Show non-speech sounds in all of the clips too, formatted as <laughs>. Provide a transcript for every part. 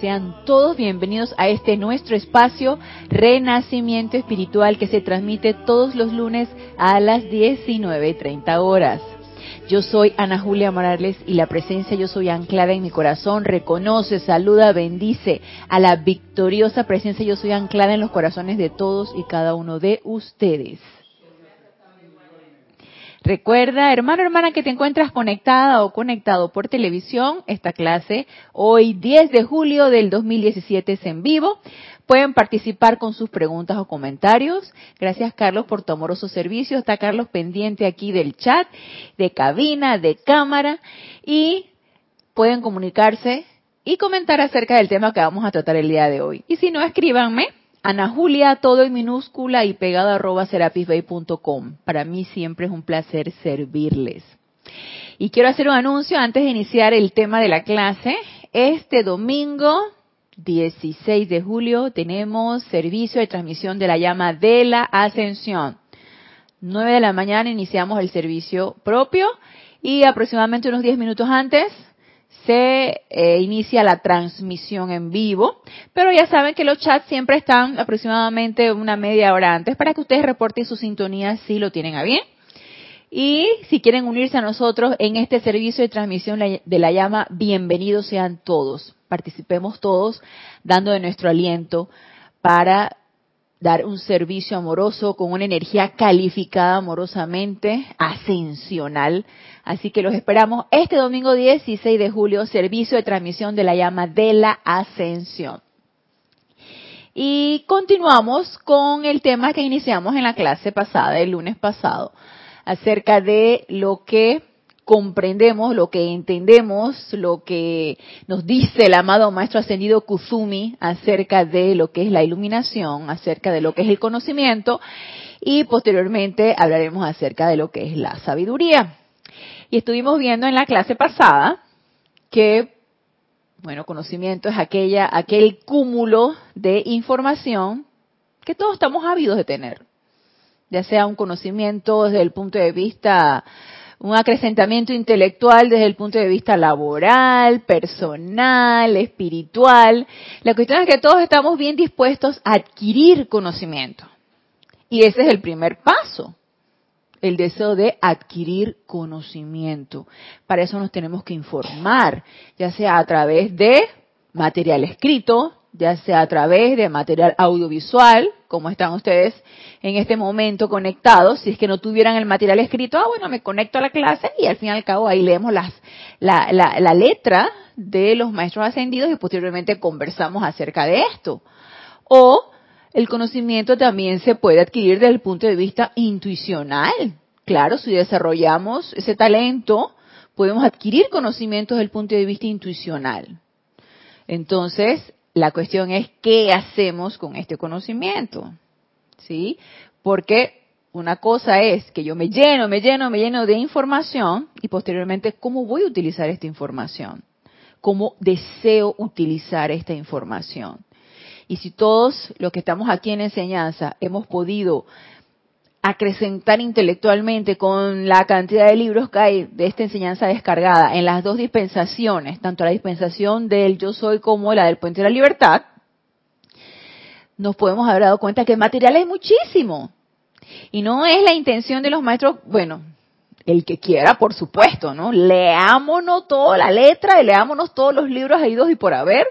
Sean todos bienvenidos a este nuestro espacio Renacimiento Espiritual que se transmite todos los lunes a las 19.30 horas. Yo soy Ana Julia Morales y la presencia yo soy anclada en mi corazón, reconoce, saluda, bendice a la victoriosa presencia yo soy anclada en los corazones de todos y cada uno de ustedes. Recuerda, hermano, hermana, que te encuentras conectada o conectado por televisión. Esta clase hoy 10 de julio del 2017 es en vivo. Pueden participar con sus preguntas o comentarios. Gracias, Carlos, por tu amoroso servicio. Está Carlos pendiente aquí del chat, de cabina, de cámara. Y pueden comunicarse y comentar acerca del tema que vamos a tratar el día de hoy. Y si no, escríbanme Ana Julia, todo en minúscula y pegado arroba serapisbay.com. Para mí siempre es un placer servirles. Y quiero hacer un anuncio antes de iniciar el tema de la clase. Este domingo 16 de julio tenemos servicio de transmisión de la llama de la ascensión. 9 de la mañana iniciamos el servicio propio y aproximadamente unos 10 minutos antes se eh, inicia la transmisión en vivo, pero ya saben que los chats siempre están aproximadamente una media hora antes para que ustedes reporten su sintonía si lo tienen a bien. Y si quieren unirse a nosotros en este servicio de transmisión de la llama, bienvenidos sean todos. Participemos todos dando de nuestro aliento para dar un servicio amoroso con una energía calificada amorosamente, ascensional. Así que los esperamos este domingo 16 de julio, servicio de transmisión de la llama de la ascensión. Y continuamos con el tema que iniciamos en la clase pasada, el lunes pasado, acerca de lo que comprendemos, lo que entendemos, lo que nos dice el amado Maestro Ascendido Kuzumi acerca de lo que es la iluminación, acerca de lo que es el conocimiento y posteriormente hablaremos acerca de lo que es la sabiduría. Y estuvimos viendo en la clase pasada que, bueno, conocimiento es aquella, aquel cúmulo de información que todos estamos ávidos de tener, ya sea un conocimiento desde el punto de vista un acrecentamiento intelectual desde el punto de vista laboral, personal, espiritual. La cuestión es que todos estamos bien dispuestos a adquirir conocimiento. Y ese es el primer paso, el deseo de adquirir conocimiento. Para eso nos tenemos que informar, ya sea a través de material escrito, ya sea a través de material audiovisual, como están ustedes en este momento conectados. Si es que no tuvieran el material escrito, ah, bueno, me conecto a la clase y al fin y al cabo ahí leemos las, la, la, la letra de los maestros ascendidos y posteriormente conversamos acerca de esto. O el conocimiento también se puede adquirir desde el punto de vista intuicional. Claro, si desarrollamos ese talento, podemos adquirir conocimientos desde el punto de vista intuicional. Entonces, la cuestión es qué hacemos con este conocimiento. ¿Sí? Porque una cosa es que yo me lleno, me lleno, me lleno de información y posteriormente cómo voy a utilizar esta información. Cómo deseo utilizar esta información. Y si todos los que estamos aquí en enseñanza hemos podido acrecentar intelectualmente con la cantidad de libros que hay de esta enseñanza descargada en las dos dispensaciones, tanto la dispensación del yo soy como la del puente de la libertad, nos podemos haber dado cuenta que el material es muchísimo. Y no es la intención de los maestros, bueno, el que quiera, por supuesto, ¿no? Leámonos toda la letra y leámonos todos los libros dos y por haber,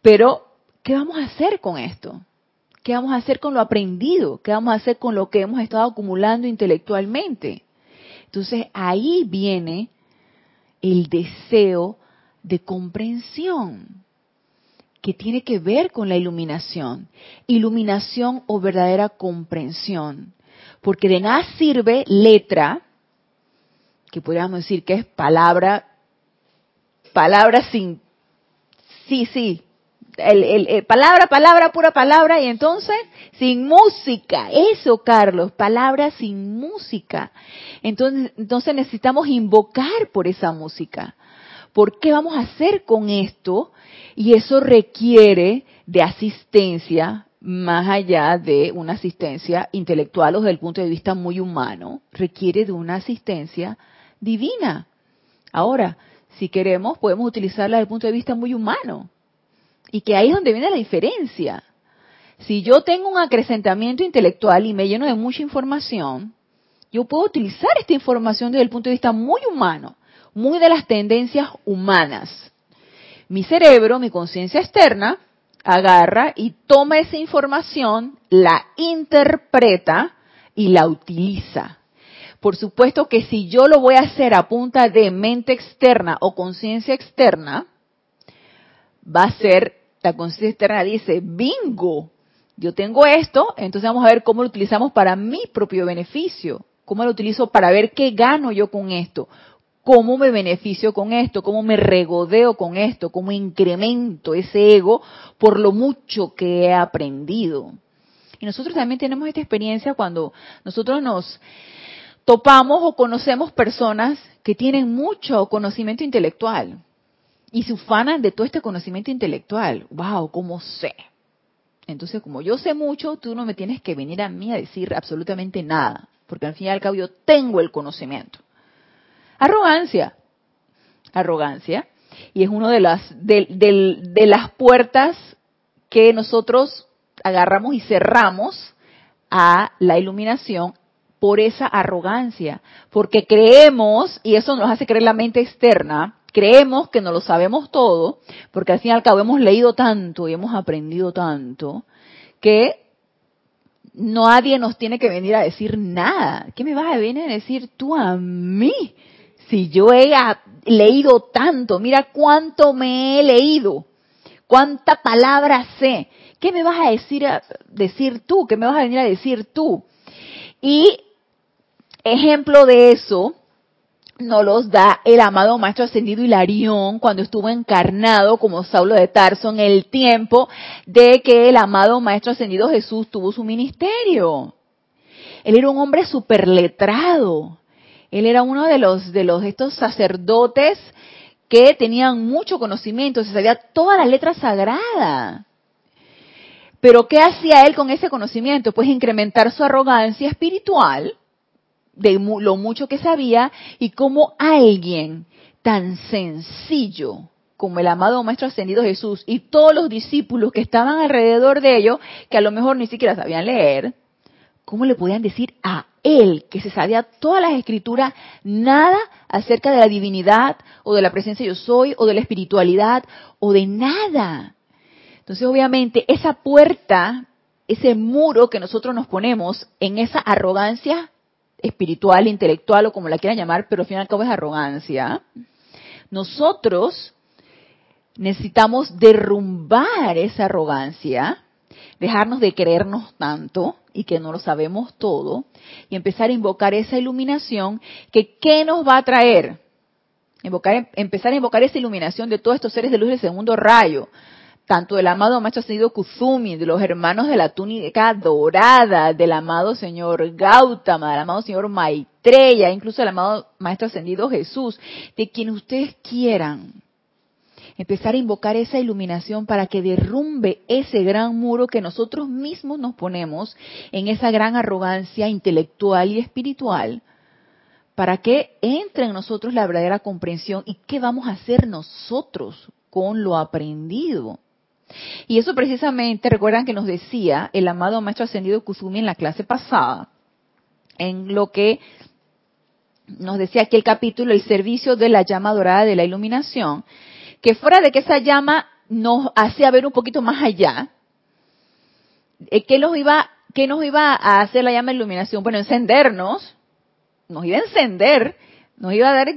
pero ¿qué vamos a hacer con esto? ¿Qué vamos a hacer con lo aprendido? ¿Qué vamos a hacer con lo que hemos estado acumulando intelectualmente? Entonces ahí viene el deseo de comprensión que tiene que ver con la iluminación. Iluminación o verdadera comprensión. Porque de nada sirve letra, que podríamos decir que es palabra, palabra sin, sí, sí, el, palabra, palabra, pura palabra, y entonces sin música. Eso, Carlos, palabra sin música. Entonces, entonces necesitamos invocar por esa música. ¿Por qué vamos a hacer con esto? Y eso requiere de asistencia más allá de una asistencia intelectual o desde el punto de vista muy humano, requiere de una asistencia divina. Ahora, si queremos, podemos utilizarla desde el punto de vista muy humano Y que ahí es donde viene la diferencia. Si yo tengo un acrecentamiento intelectual y me lleno de mucha información, yo puedo utilizar esta información desde el punto de vista muy humano, muy de las tendencias humanas. Mi cerebro, mi conciencia externa, agarra y toma esa información, la interpreta y la utiliza. Por supuesto que si yo lo voy a hacer a punta de mente externa o conciencia externa, va a ser, la conciencia externa dice, bingo, yo tengo esto, entonces vamos a ver cómo lo utilizamos para mi propio beneficio, cómo lo utilizo para ver qué gano yo con esto, cómo me beneficio con esto, cómo me regodeo con esto, cómo incremento ese ego por lo mucho que he aprendido. Y nosotros también tenemos esta experiencia cuando nosotros nos topamos o conocemos personas que tienen mucho conocimiento intelectual y se ufanan de todo este conocimiento intelectual. ¡Wow! ¿Cómo sé? Entonces, como yo sé mucho, tú no me tienes que venir a mí a decir absolutamente nada, porque al fin y al cabo yo tengo el conocimiento. Arrogancia. Arrogancia. Y es una de las, de, de las puertas que nosotros agarramos y cerramos a la iluminación por esa arrogancia, porque creemos, y eso nos hace creer la mente externa, creemos que no lo sabemos todo, porque al fin y al cabo hemos leído tanto y hemos aprendido tanto, que nadie nos tiene que venir a decir nada. ¿Qué me vas a venir a decir tú a mí? Si yo he leído tanto, mira cuánto me he leído, cuánta palabra sé. ¿Qué me vas a decir, a decir tú? ¿Qué me vas a venir a decir tú? Y Ejemplo de eso nos los da el amado Maestro Ascendido Hilarión cuando estuvo encarnado como Saulo de Tarso en el tiempo de que el amado Maestro Ascendido Jesús tuvo su ministerio. Él era un hombre superletrado. Él era uno de los, de los, estos sacerdotes que tenían mucho conocimiento, se sabía toda la letra sagrada. Pero ¿qué hacía él con ese conocimiento? Pues incrementar su arrogancia espiritual de lo mucho que sabía y cómo alguien tan sencillo como el amado Maestro Ascendido Jesús y todos los discípulos que estaban alrededor de ellos, que a lo mejor ni siquiera sabían leer, ¿cómo le podían decir a él, que se sabía todas las escrituras, nada acerca de la divinidad o de la presencia yo soy o de la espiritualidad o de nada? Entonces, obviamente, esa puerta, ese muro que nosotros nos ponemos en esa arrogancia espiritual, intelectual o como la quieran llamar, pero al fin y al cabo es arrogancia, nosotros necesitamos derrumbar esa arrogancia, dejarnos de creernos tanto y que no lo sabemos todo, y empezar a invocar esa iluminación que ¿qué nos va a traer? empezar a invocar esa iluminación de todos estos seres de luz del segundo rayo, tanto del amado Maestro Ascendido Kuzumi, de los hermanos de la túnica dorada, del amado Señor Gautama, del amado Señor Maitreya, incluso del amado Maestro Ascendido Jesús, de quien ustedes quieran. Empezar a invocar esa iluminación para que derrumbe ese gran muro que nosotros mismos nos ponemos en esa gran arrogancia intelectual y espiritual, para que entre en nosotros la verdadera comprensión y qué vamos a hacer nosotros con lo aprendido. Y eso precisamente, recuerdan que nos decía el amado Maestro Ascendido Kusumi en la clase pasada, en lo que nos decía aquí el capítulo, el servicio de la llama dorada de la iluminación, que fuera de que esa llama nos hacía ver un poquito más allá, eh, ¿qué nos iba, qué nos iba a hacer la llama de iluminación? Bueno, encendernos, nos iba a encender, nos iba a dar,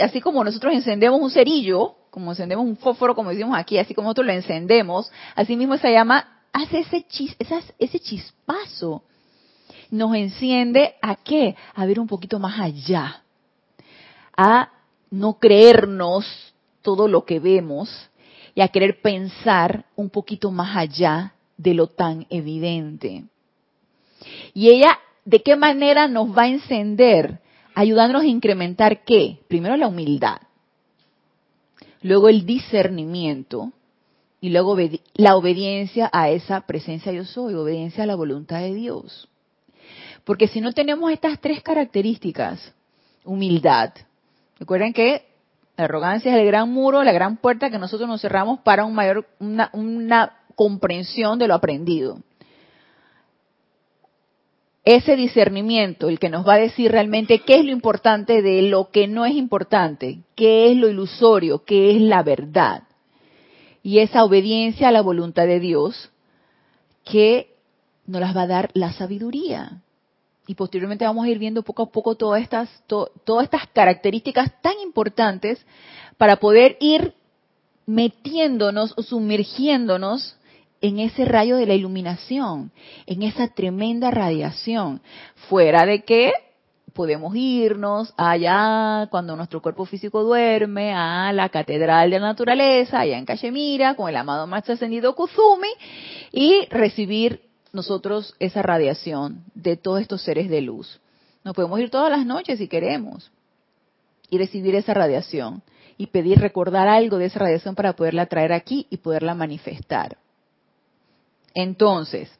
así como nosotros encendemos un cerillo, como encendemos un fósforo, como decimos aquí, así como nosotros lo encendemos, así mismo esa llama hace ese, chis, ese chispazo. Nos enciende a qué? A ver un poquito más allá. A no creernos todo lo que vemos y a querer pensar un poquito más allá de lo tan evidente. Y ella, ¿de qué manera nos va a encender? Ayudándonos a incrementar qué? Primero la humildad luego el discernimiento y luego la obediencia a esa presencia yo soy, obediencia a la voluntad de Dios. Porque si no tenemos estas tres características, humildad, recuerden que La arrogancia es el gran muro, la gran puerta que nosotros nos cerramos para un mayor, una, una comprensión de lo aprendido. Ese discernimiento, el que nos va a decir realmente qué es lo importante de lo que no es importante, qué es lo ilusorio, qué es la verdad. Y esa obediencia a la voluntad de Dios que nos las va a dar la sabiduría. Y posteriormente vamos a ir viendo poco a poco todas estas, todas estas características tan importantes para poder ir metiéndonos o sumergiéndonos en ese rayo de la iluminación, en esa tremenda radiación, fuera de que podemos irnos allá cuando nuestro cuerpo físico duerme a la catedral de la naturaleza, allá en Cachemira, con el amado maestro ascendido Kuzumi, y recibir nosotros esa radiación de todos estos seres de luz. Nos podemos ir todas las noches si queremos y recibir esa radiación y pedir recordar algo de esa radiación para poderla traer aquí y poderla manifestar. Entonces,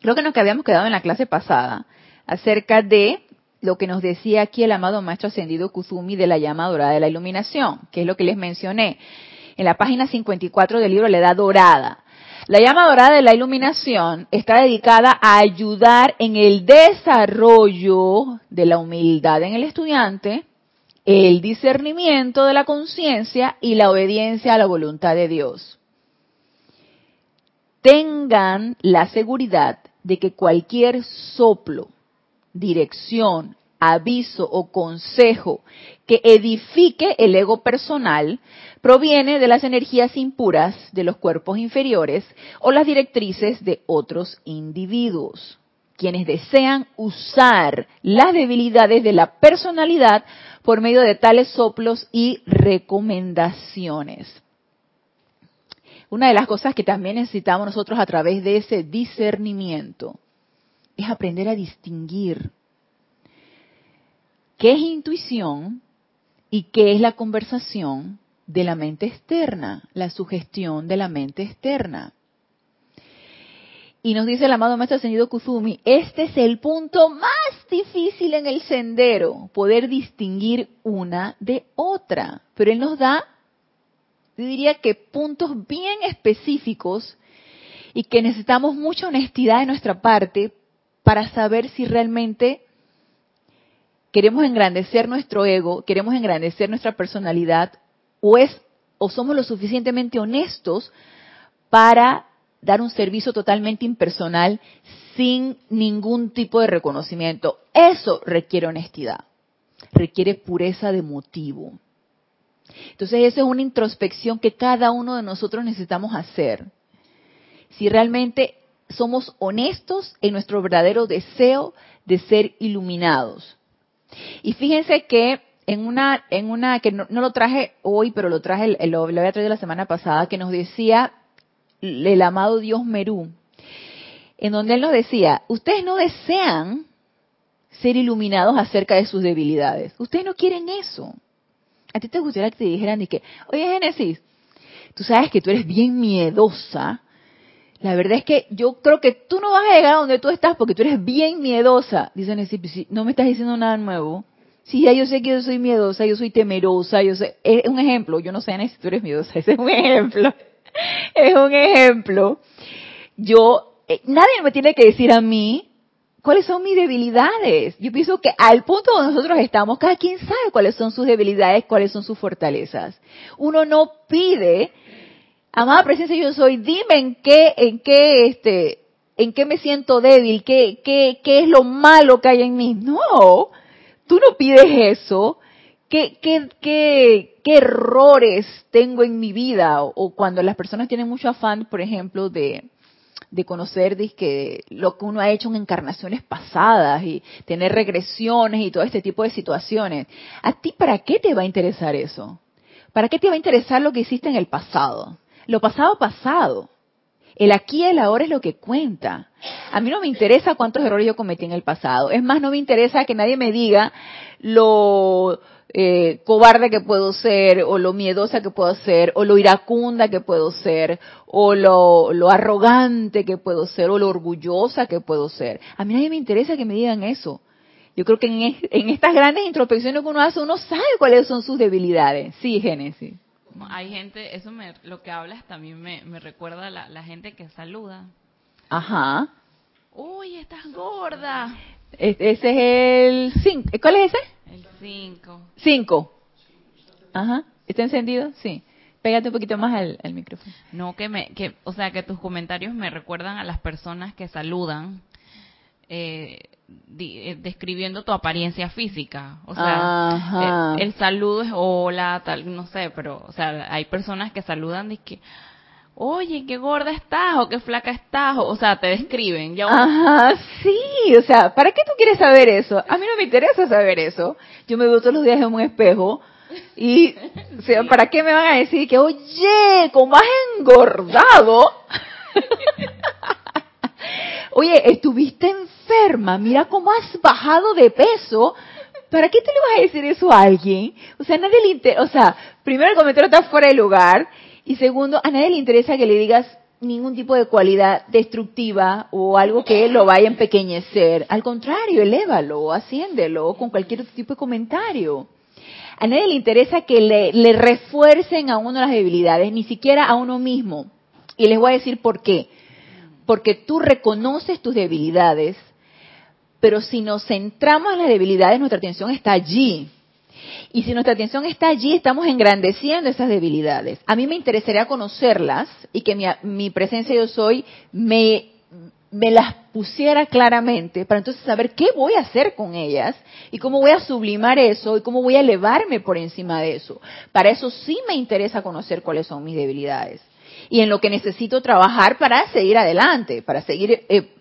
creo que nos habíamos quedado en la clase pasada acerca de lo que nos decía aquí el amado Maestro Ascendido Kuzumi de la llama dorada de la iluminación, que es lo que les mencioné. En la página 54 del libro La Edad Dorada. La llama dorada de la iluminación está dedicada a ayudar en el desarrollo de la humildad en el estudiante, el discernimiento de la conciencia y la obediencia a la voluntad de Dios tengan la seguridad de que cualquier soplo, dirección, aviso o consejo que edifique el ego personal proviene de las energías impuras de los cuerpos inferiores o las directrices de otros individuos, quienes desean usar las debilidades de la personalidad por medio de tales soplos y recomendaciones. Una de las cosas que también necesitamos nosotros a través de ese discernimiento es aprender a distinguir qué es intuición y qué es la conversación de la mente externa, la sugestión de la mente externa. Y nos dice el amado Maestro Ascendido Kuzumi, este es el punto más difícil en el sendero, poder distinguir una de otra. Pero él nos da diría que puntos bien específicos y que necesitamos mucha honestidad de nuestra parte para saber si realmente queremos engrandecer nuestro ego, queremos engrandecer nuestra personalidad o es o somos lo suficientemente honestos para dar un servicio totalmente impersonal sin ningún tipo de reconocimiento. Eso requiere honestidad, requiere pureza de motivo. Entonces, esa es una introspección que cada uno de nosotros necesitamos hacer. Si realmente somos honestos en nuestro verdadero deseo de ser iluminados. Y fíjense que en una, en una que no, lo traje hoy, pero lo traje, lo, lo había traído la semana pasada, que nos decía el amado Dios Merú, en donde él nos decía, ustedes no desean ser iluminados acerca de sus debilidades, ustedes no quieren eso. ¿A ti te gustaría que te dijeran y que, oye Génesis, tú sabes que tú eres bien miedosa? La verdad es que yo creo que tú no vas a llegar a donde tú estás porque tú eres bien miedosa. Dice Génesis, pues no me estás diciendo nada nuevo. Sí, ya yo sé que yo soy miedosa, yo soy temerosa, yo sé. Es un ejemplo, yo no sé si tú eres miedosa, <laughs> ese es un ejemplo. Es un ejemplo. Yo, eh, nadie me tiene que decir a mí cuáles son mis debilidades. Yo pienso que al punto donde nosotros estamos, cada quien sabe cuáles son sus debilidades, cuáles son sus fortalezas. Uno no pide, amada presencia yo soy, dime en qué, en qué, este, en qué me siento débil, qué, qué, qué es lo malo que hay en mí. No, tú no pides eso. ¿Qué, qué, qué, qué errores tengo en mi vida? o cuando las personas tienen mucho afán, por ejemplo, de, de conocer que lo que uno ha hecho en encarnaciones pasadas y tener regresiones y todo este tipo de situaciones. ¿A ti para qué te va a interesar eso? ¿Para qué te va a interesar lo que hiciste en el pasado? Lo pasado pasado. El aquí y el ahora es lo que cuenta. A mí no me interesa cuántos errores yo cometí en el pasado. Es más, no me interesa que nadie me diga lo eh, cobarde que puedo ser, o lo miedosa que puedo ser, o lo iracunda que puedo ser, o lo, lo arrogante que puedo ser, o lo orgullosa que puedo ser. A mí nadie me interesa que me digan eso. Yo creo que en, en estas grandes introspecciones que uno hace, uno sabe cuáles son sus debilidades. Sí, Génesis. Hay gente, eso me, lo que hablas también me, me recuerda a la, la gente que saluda. Ajá. Uy, estás gorda. Ese es el 5. ¿Cuál es ese? El 5. 5. Ajá. ¿Está encendido? Sí. Pégate un poquito más al, al, micrófono. No, que me, que, o sea, que tus comentarios me recuerdan a las personas que saludan, eh, di, eh, describiendo tu apariencia física. O sea, el, el, saludo es hola, tal, no sé, pero, o sea, hay personas que saludan y que, oye, qué gorda estás o qué flaca estás, o, sea, te describen. Ya Ajá, sí, o sea, ¿para qué tú quieres saber eso? A mí no me interesa saber eso. Yo me veo todos los días en un espejo y, o sea, ¿para qué me van a decir que, oye, cómo has engordado? <laughs> oye, estuviste enferma, mira cómo has bajado de peso. ¿Para qué te le vas a decir eso a alguien? O sea, nadie le interesa, o sea, primero el comentario está fuera de lugar y segundo, a nadie le interesa que le digas ningún tipo de cualidad destructiva o algo que lo vaya a empequeñecer. Al contrario, elévalo, asciéndelo con cualquier otro tipo de comentario. A nadie le interesa que le, le refuercen a uno las debilidades, ni siquiera a uno mismo. Y les voy a decir por qué. Porque tú reconoces tus debilidades, pero si nos centramos en las debilidades, nuestra atención está allí. Y si nuestra atención está allí, estamos engrandeciendo esas debilidades. A mí me interesaría conocerlas y que mi, mi presencia yo soy me, me las pusiera claramente para entonces saber qué voy a hacer con ellas y cómo voy a sublimar eso y cómo voy a elevarme por encima de eso. Para eso sí me interesa conocer cuáles son mis debilidades y en lo que necesito trabajar para seguir adelante, para seguir eh,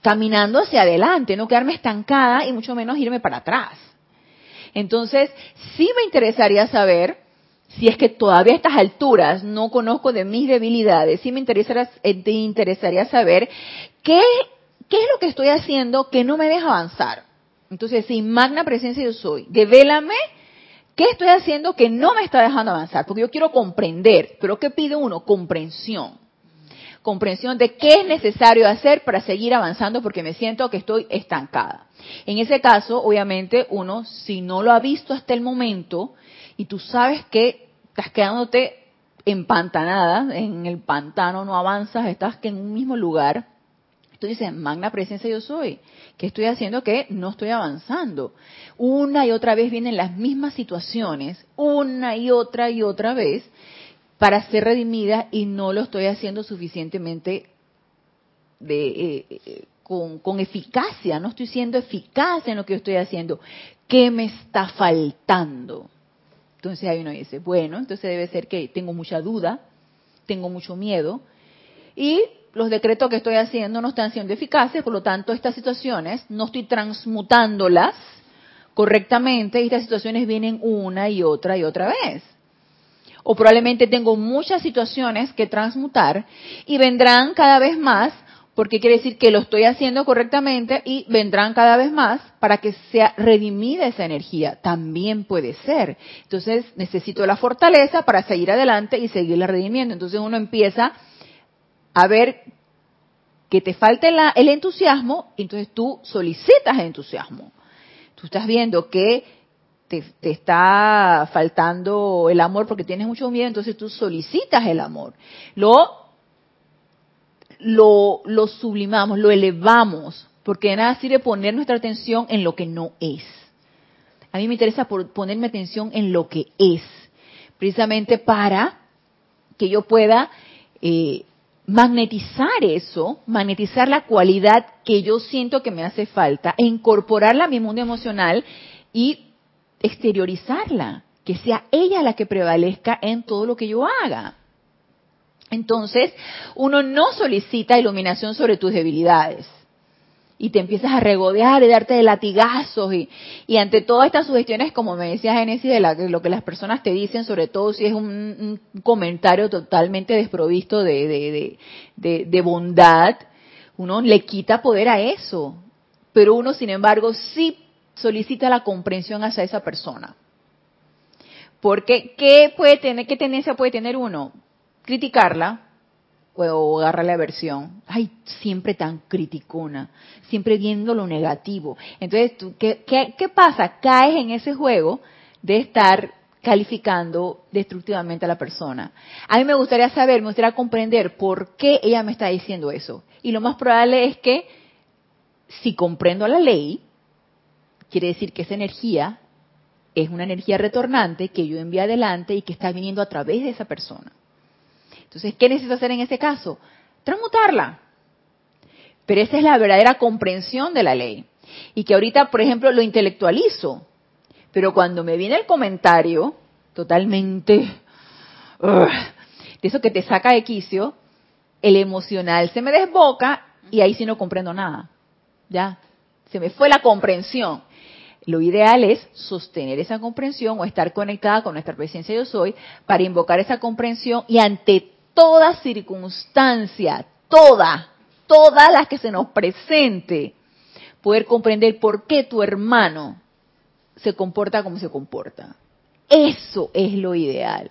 caminando hacia adelante, no quedarme estancada y mucho menos irme para atrás. Entonces, sí me interesaría saber, si es que todavía a estas alturas no conozco de mis debilidades, sí me interesaría, eh, te interesaría saber qué, qué es lo que estoy haciendo que no me deja avanzar. Entonces, si magna presencia yo soy, devélame qué estoy haciendo que no me está dejando avanzar, porque yo quiero comprender, pero ¿qué pide uno? Comprensión comprensión de qué es necesario hacer para seguir avanzando porque me siento que estoy estancada. En ese caso, obviamente, uno, si no lo ha visto hasta el momento y tú sabes que estás quedándote empantanada, en el pantano no avanzas, estás que en un mismo lugar, tú dices, magna presencia yo soy, ¿qué estoy haciendo que no estoy avanzando? Una y otra vez vienen las mismas situaciones, una y otra y otra vez, para ser redimida y no lo estoy haciendo suficientemente de, eh, eh, con, con, eficacia, no estoy siendo eficaz en lo que estoy haciendo. ¿Qué me está faltando? Entonces ahí uno dice, bueno, entonces debe ser que tengo mucha duda, tengo mucho miedo y los decretos que estoy haciendo no están siendo eficaces, por lo tanto estas situaciones no estoy transmutándolas correctamente y estas situaciones vienen una y otra y otra vez o probablemente tengo muchas situaciones que transmutar y vendrán cada vez más porque quiere decir que lo estoy haciendo correctamente y vendrán cada vez más para que sea redimida esa energía. También puede ser. Entonces necesito la fortaleza para seguir adelante y seguirla redimiendo. Entonces uno empieza a ver que te falta el entusiasmo entonces tú solicitas entusiasmo. Tú estás viendo que te, está faltando el amor porque tienes mucho miedo, entonces tú solicitas el amor. Lo, lo, lo sublimamos, lo elevamos, porque de nada sirve poner nuestra atención en lo que no es. A mí me interesa ponerme atención en lo que es, precisamente para que yo pueda eh, magnetizar eso, magnetizar la cualidad que yo siento que me hace falta e incorporarla a mi mundo emocional y exteriorizarla, que sea ella la que prevalezca en todo lo que yo haga. Entonces, uno no solicita iluminación sobre tus debilidades y te empiezas a regodear y darte de latigazos y, ante todas estas sugestiones, como me decía Genesis, de, la, lo que las personas te dicen, sobre todo si es un, comentario totalmente desprovisto de, de, de, de, bondad, uno le quita poder a eso. Pero uno, sin embargo, sí solicita la comprensión hacia esa persona. Porque, ¿qué puede tener, qué tendencia puede tener uno? Criticarla, o agarra la aversión. Ay, siempre tan criticona, siempre viendo lo negativo. Entonces, ¿qué, qué, qué pasa? Caes en ese juego de estar calificando destructivamente a la persona. A mí me gustaría saber, me gustaría comprender por qué ella me está diciendo eso. Y lo más probable es que si comprendo la ley, quiere decir que esa energía es una energía retornante que yo envío adelante y que está viniendo a través de esa persona. Entonces, ¿qué necesito hacer en ese caso? Transmutarla. Pero esa es la verdadera comprensión de la ley. Y que ahorita, por ejemplo, lo intelectualizo. Pero cuando me viene el comentario, totalmente, de eso que te saca de quicio, el emocional se me desboca y ahí sí no comprendo nada. Ya, se me fue la comprensión. Lo ideal es sostener esa comprensión o estar conectada con nuestra presencia yo soy para invocar esa comprensión y ante toda circunstancia, toda, todas las que se nos presente, poder comprender por qué tu hermano se comporta como se comporta. Eso es lo ideal.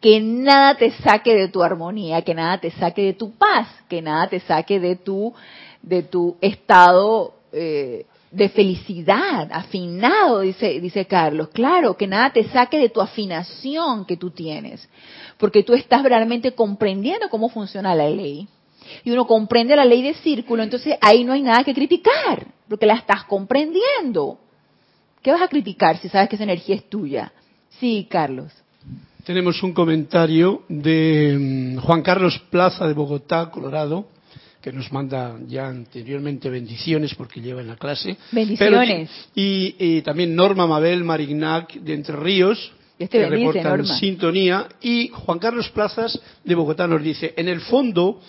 Que nada te saque de tu armonía, que nada te saque de tu paz, que nada te saque de tu, de tu estado eh, de felicidad, afinado, dice, dice Carlos. Claro, que nada te saque de tu afinación que tú tienes, porque tú estás realmente comprendiendo cómo funciona la ley. Y uno comprende la ley de círculo, entonces ahí no hay nada que criticar, porque la estás comprendiendo. ¿Qué vas a criticar si sabes que esa energía es tuya? Sí, Carlos. Tenemos un comentario de mm, Juan Carlos Plaza de Bogotá, Colorado que nos manda ya anteriormente bendiciones porque lleva en la clase. Bendiciones. y, también Norma Mabel Marignac de Entre Ríos, este que reporta sintonía. Y Juan Carlos Plazas de Bogotá nos dice, en el fondo,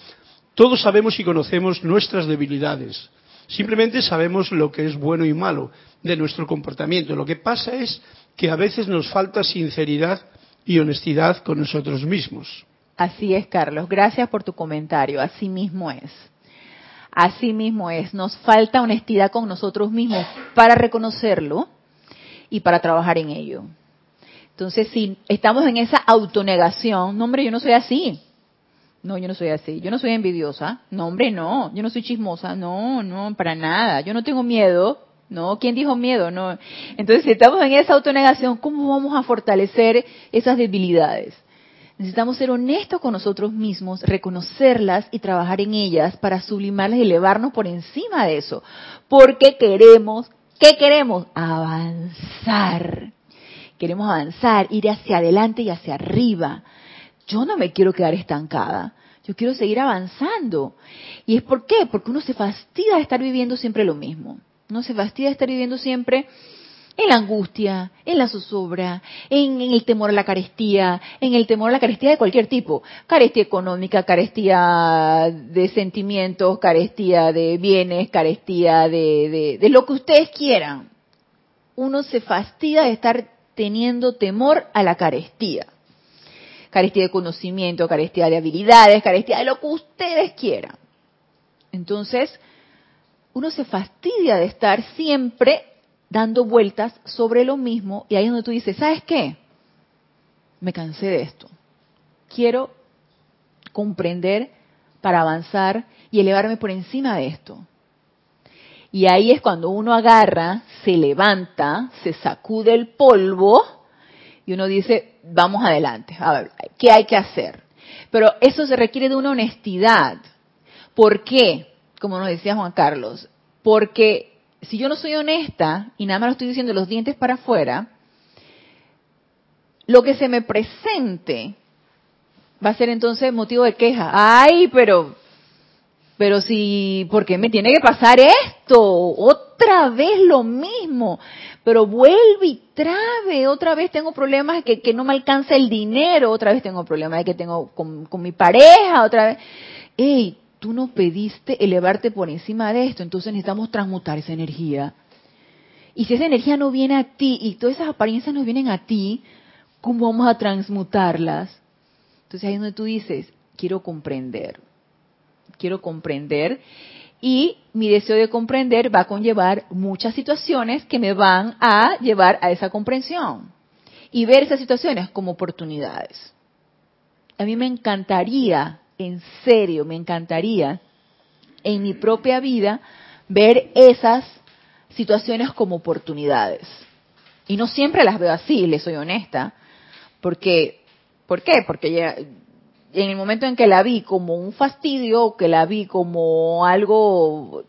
todos sabemos y conocemos nuestras debilidades. Simplemente sabemos lo que es bueno y malo de nuestro comportamiento. Lo que pasa es que a veces nos falta sinceridad y honestidad con nosotros mismos. Así es, Carlos. Gracias por tu comentario. Así mismo es. Así mismo es. Nos falta honestidad con nosotros mismos para reconocerlo y para trabajar en ello. Entonces, si estamos en esa autonegación, no, hombre, yo no soy así. No, yo no soy así. Yo no soy envidiosa. No, hombre, no. Yo no soy chismosa. No, no, para nada. Yo no tengo miedo. No, ¿quién dijo miedo? No. Entonces, si estamos en esa autonegación, ¿cómo vamos a fortalecer esas debilidades? Necesitamos ser honestos con nosotros mismos, reconocerlas y trabajar en ellas para sublimarlas y elevarnos por encima de eso. Porque queremos, ¿qué queremos? Avanzar. Queremos avanzar, ir hacia adelante y hacia arriba. Yo no me quiero quedar estancada. Yo quiero seguir avanzando. ¿Y es por qué? Porque uno se fastidia de estar viviendo siempre lo mismo. Uno se fastidia de estar viviendo siempre en la angustia, en la zozobra, en, el temor a la carestía, en el temor a la carestía de cualquier tipo. Carestía económica, carestía de sentimientos, carestía de bienes, carestía de, de lo que ustedes quieran. Uno se fastidia de estar teniendo temor a la carestía. Carestía de conocimiento, carestía de habilidades, carestía de lo que ustedes quieran. Entonces, uno se fastidia de estar siempre dando vueltas sobre lo mismo y ahí es donde tú dices, ¿sabes qué? Me cansé de esto. Quiero comprender para avanzar y elevarme por encima de esto. Y ahí es cuando uno agarra, se levanta, se sacude el polvo y uno dice, vamos adelante, a ver, ¿qué hay que hacer? Pero eso se requiere de una honestidad. ¿Por qué? Como nos decía Juan Carlos, porque si yo no soy honesta y nada más lo estoy diciendo los dientes para afuera, lo que se me presente va a ser entonces motivo de queja. Ay, pero, pero si, ¿por qué me tiene que pasar esto? Otra vez lo mismo. Pero vuelve y trabe, otra vez tengo problemas de que, no me alcanza el dinero, otra vez tengo problemas de que tengo con, con mi pareja, otra vez. Ey, tú no pediste elevarte por encima de esto, entonces necesitamos transmutar esa energía. Y si esa energía no viene a ti y todas esas apariencias no vienen a ti, ¿cómo vamos a transmutarlas? Entonces ahí es donde tú dices, quiero comprender, quiero comprender y mi deseo de comprender va a conllevar muchas situaciones que me van a llevar a esa comprensión y ver esas situaciones como oportunidades. A mí me encantaría en serio, me encantaría en mi propia vida ver esas situaciones como oportunidades. Y no siempre las veo así, le soy honesta, porque, ¿por qué? Porque ya, en el momento en que la vi como un fastidio, que la vi como algo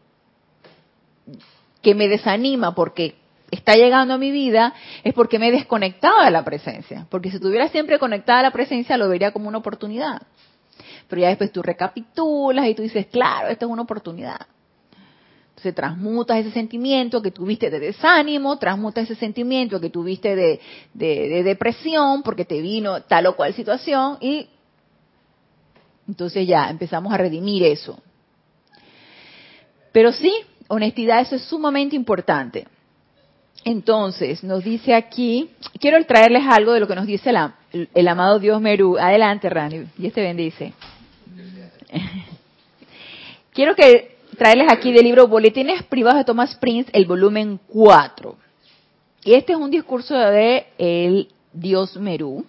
que me desanima porque está llegando a mi vida, es porque me he desconectado de la presencia. Porque si estuviera siempre conectada a la presencia, lo vería como una oportunidad. Pero ya después tú recapitulas y tú dices, claro, esta es una oportunidad. Entonces transmutas ese sentimiento que tuviste de desánimo, transmutas ese sentimiento que tuviste de, de depresión porque te vino tal o cual situación y entonces ya empezamos a redimir eso. Pero sí, honestidad, eso es sumamente importante. Entonces, nos dice aquí, quiero traerles algo de lo que nos dice el, amado Dios Merú. Adelante, Rani, y este bendice. <laughs> quiero que traerles aquí del libro Boletines Privados de Thomas Prince, el volumen 4. Y este es un discurso de el Dios Merú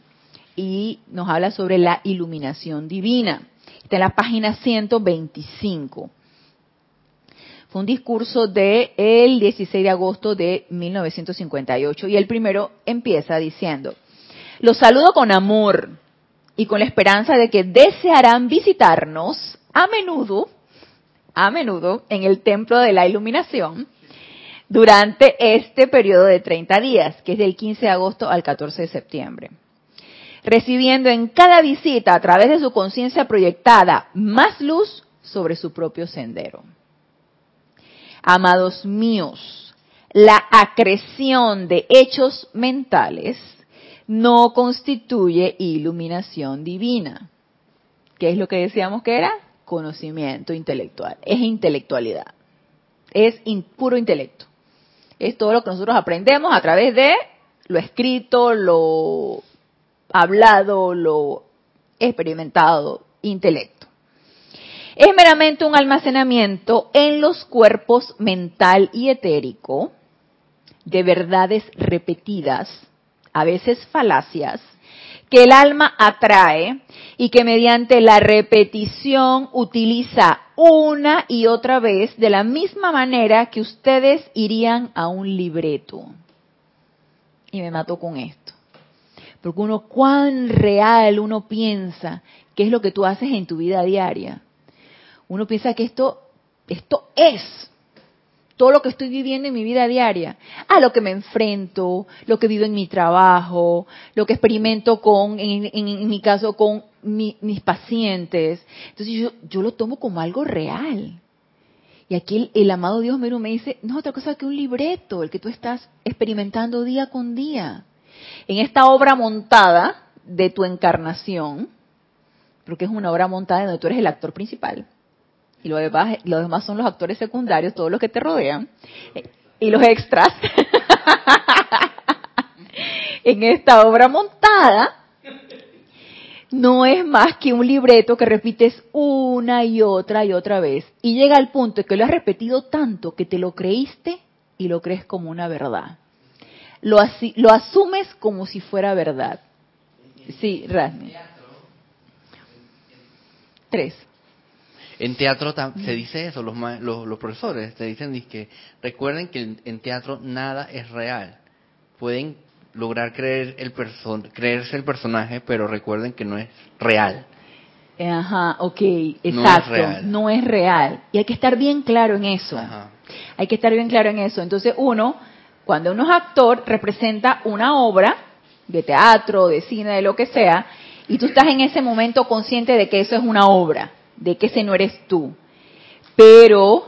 y nos habla sobre la iluminación divina. Está en la página 125. Fue un discurso del el 16 de agosto de 1958 y el primero empieza diciendo, los saludo con amor y con la esperanza de que desearán visitarnos a menudo, a menudo en el templo de la iluminación durante este periodo de 30 días, que es del 15 de agosto al 14 de septiembre recibiendo en cada visita a través de su conciencia proyectada más luz sobre su propio sendero. Amados míos, la acreción de hechos mentales no constituye iluminación divina. ¿Qué es lo que decíamos que era? Conocimiento intelectual. Es intelectualidad. Es puro intelecto. Es todo lo que nosotros aprendemos a través de lo escrito, lo hablado, lo experimentado intelecto. Es meramente un almacenamiento en los cuerpos mental y etérico de verdades repetidas, a veces falacias, que el alma atrae y que mediante la repetición utiliza una y otra vez de la misma manera que ustedes irían a un libreto. Y me mato con esto. Porque uno, cuán real uno piensa que es lo que tú haces en tu vida diaria. Uno piensa que esto, esto es todo lo que estoy viviendo en mi vida diaria, a lo que me enfrento, lo que vivo en mi trabajo, lo que experimento con, en, mi caso, con mis pacientes. Entonces yo, yo, lo tomo como algo real. Y aquí el, amado Dios me dice, no es otra cosa que un libreto, el que tú estás experimentando día con día en esta obra montada de tu encarnación, porque es una obra montada donde tú eres el actor principal, y los demás, los demás son los actores secundarios, todos los que te rodean, y los extras, <laughs> en esta obra montada, no es más que un libreto que repites una y otra y otra vez. Y llega al punto de que lo has repetido tanto que te lo creíste y lo crees como una verdad lo, lo asumes como si fuera verdad. Sí, Rasmi. Tres. En teatro se dice eso, los, los, profesores te dicen que recuerden que en teatro nada es real. Pueden lograr creer el creerse el personaje, pero recuerden que no es real. Ajá, ok, exacto, no es real. Y hay que estar bien claro en eso. Hay que estar bien claro en eso. Entonces uno cuando uno es actor, representa una obra de teatro, de cine, de lo que sea, y tú estás en ese momento consciente de que eso es una obra, de que ese no eres tú. Pero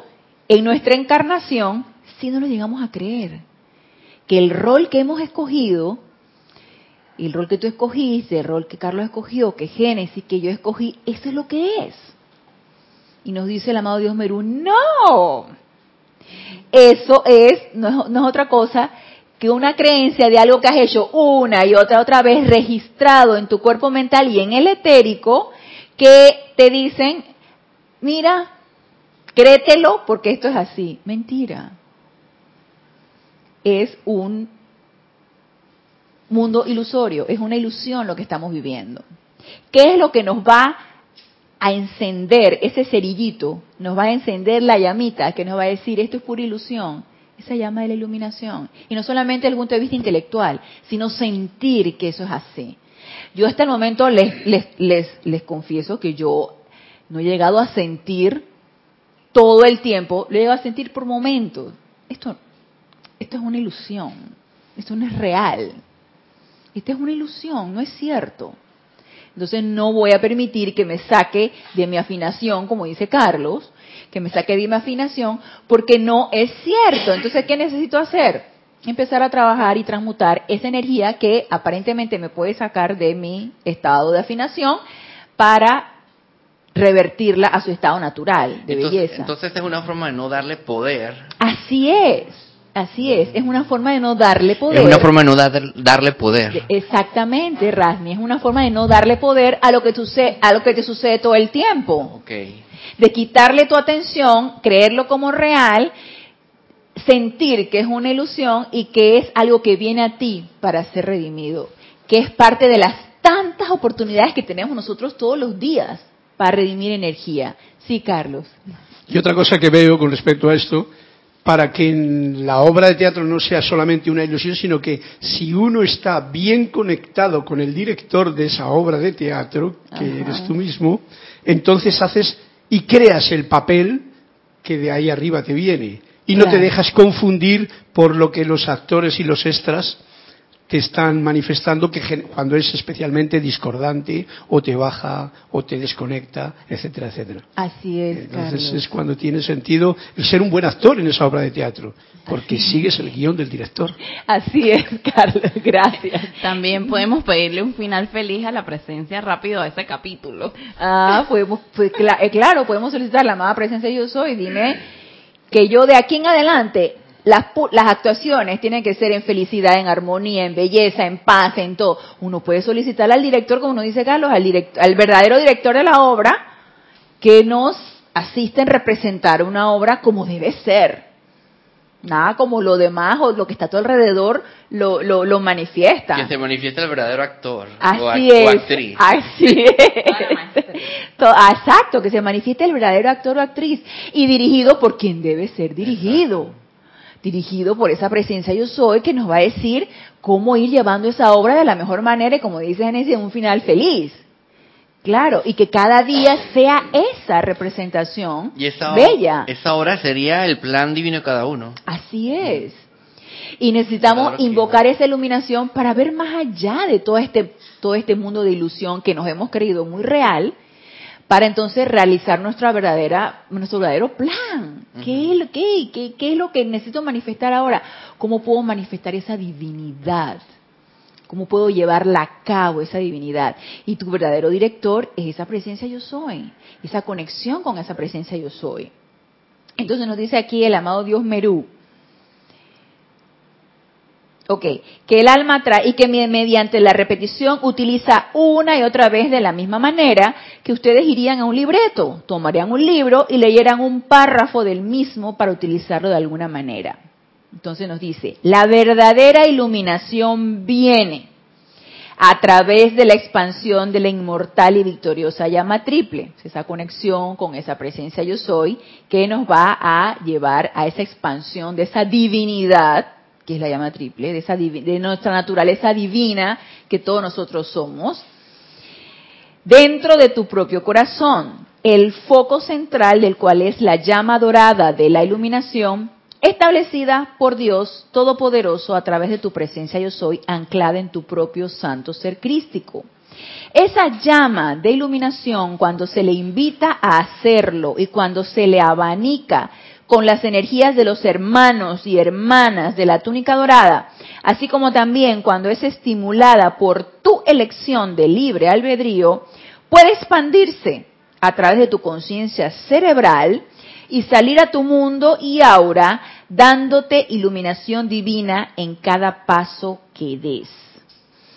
en nuestra encarnación, sí no lo llegamos a creer. Que el rol que hemos escogido, el rol que tú escogiste, el rol que Carlos escogió, que Génesis, que yo escogí, eso es lo que es. Y nos dice el amado Dios Merú, no, eso es no, es, otra cosa que una creencia de algo que has hecho una y otra otra vez registrado en tu cuerpo mental y en el etérico que te dicen, mira, créetelo porque esto es así. Mentira. Es un mundo ilusorio, es una ilusión lo que estamos viviendo. ¿Qué es lo que nos va a encender ese cerillito, nos va a encender la llamita que nos va a decir esto es pura ilusión, esa llama de la iluminación. Y no solamente desde el punto de vista intelectual, sino sentir que eso es así. Yo hasta el momento les, les, les, les confieso que yo no he llegado a sentir todo el tiempo, lo he llegado a sentir por momentos. Esto, esto es una ilusión, esto no es real. Esta es una ilusión, no es cierto. Entonces no voy a permitir que me saque de mi afinación, como dice Carlos, que me saque de mi afinación, porque no es cierto. Entonces, ¿qué necesito hacer? Empezar a trabajar y transmutar esa energía que aparentemente me puede sacar de mi estado de afinación para revertirla a su estado natural de belleza. Entonces es una forma de no darle poder. Así es. Así es, es una forma de no darle poder. Es una forma de no darle poder. Exactamente, Rasmi, es una forma de no darle poder a lo que, sucede, a lo que te sucede todo el tiempo. Okay. De quitarle tu atención, creerlo como real, sentir que es una ilusión y que es algo que viene a ti para ser redimido, que es parte de las tantas oportunidades que tenemos nosotros todos los días para redimir energía. Sí, Carlos. Y otra cosa que veo con respecto a esto para que la obra de teatro no sea solamente una ilusión, sino que si uno está bien conectado con el director de esa obra de teatro, que eres tú mismo, entonces haces y creas el papel que de ahí arriba te viene. Y no te dejas confundir por lo que los actores y los extras te están manifestando que cuando es especialmente discordante o te baja o te desconecta, etcétera, etcétera. Así es. Entonces es cuando tiene sentido el ser un buen actor en esa obra de teatro, porque sigues el guion del director. Así es, <laughs> Carlos, gracias. También podemos pedirle un final feliz a la presencia rápido de ese capítulo. Ah, podemos, pues, eh, claro, podemos solicitar la amada presencia yo soy, dime que yo de aquí en adelante las, las, actuaciones tienen que ser en felicidad, en armonía, en belleza, en paz, en todo. Uno puede solicitar al director, como nos dice Carlos, al, al verdadero director de la obra, que nos asista en representar una obra como debe ser. Nada como lo demás o lo que está a tu alrededor lo, lo, lo manifiesta. Que se manifiesta el verdadero actor así o, es, actriz. Así es. Exacto, que se manifieste el verdadero actor o actriz y dirigido por quien debe ser dirigido dirigido por esa presencia yo soy que nos va a decir cómo ir llevando esa obra de la mejor manera y como dice Genesis, un final feliz. Claro, y que cada día sea esa representación y esa bella. Esa obra sería el plan divino de cada uno. Así es. Y necesitamos invocar esa iluminación para ver más allá de todo este, todo este mundo de ilusión que nos hemos creído muy real para entonces realizar nuestra verdadera, nuestro verdadero plan. ¿Qué, es, qué, qué, es lo que necesito manifestar ahora? ¿Cómo puedo manifestar esa divinidad? ¿Cómo puedo llevarla a cabo, esa divinidad? Y tu verdadero director es esa presencia yo soy, esa conexión con esa presencia yo soy. Entonces nos dice aquí el amado Dios Merú, Ok, que el alma trae y que mediante la repetición utiliza una y otra vez de la misma manera que ustedes irían a un libreto, tomarían un libro y leyeran un párrafo del mismo para utilizarlo de alguna manera. Entonces nos dice, la verdadera iluminación viene a través de la expansión de la inmortal y victoriosa llama triple, esa conexión con esa presencia yo soy, que nos va a llevar a esa expansión de esa divinidad que es la llama triple, de, esa, de nuestra naturaleza divina que todos nosotros somos, dentro de tu propio corazón, el foco central del cual es la llama dorada de la iluminación, establecida por Dios Todopoderoso a través de tu presencia yo soy, anclada en tu propio santo ser crístico. Esa llama de iluminación, cuando se le invita a hacerlo y cuando se le abanica con las energías de los hermanos y hermanas de la túnica dorada, así como también cuando es estimulada por tu elección de libre albedrío, puede expandirse a través de tu conciencia cerebral y salir a tu mundo y aura dándote iluminación divina en cada paso que des.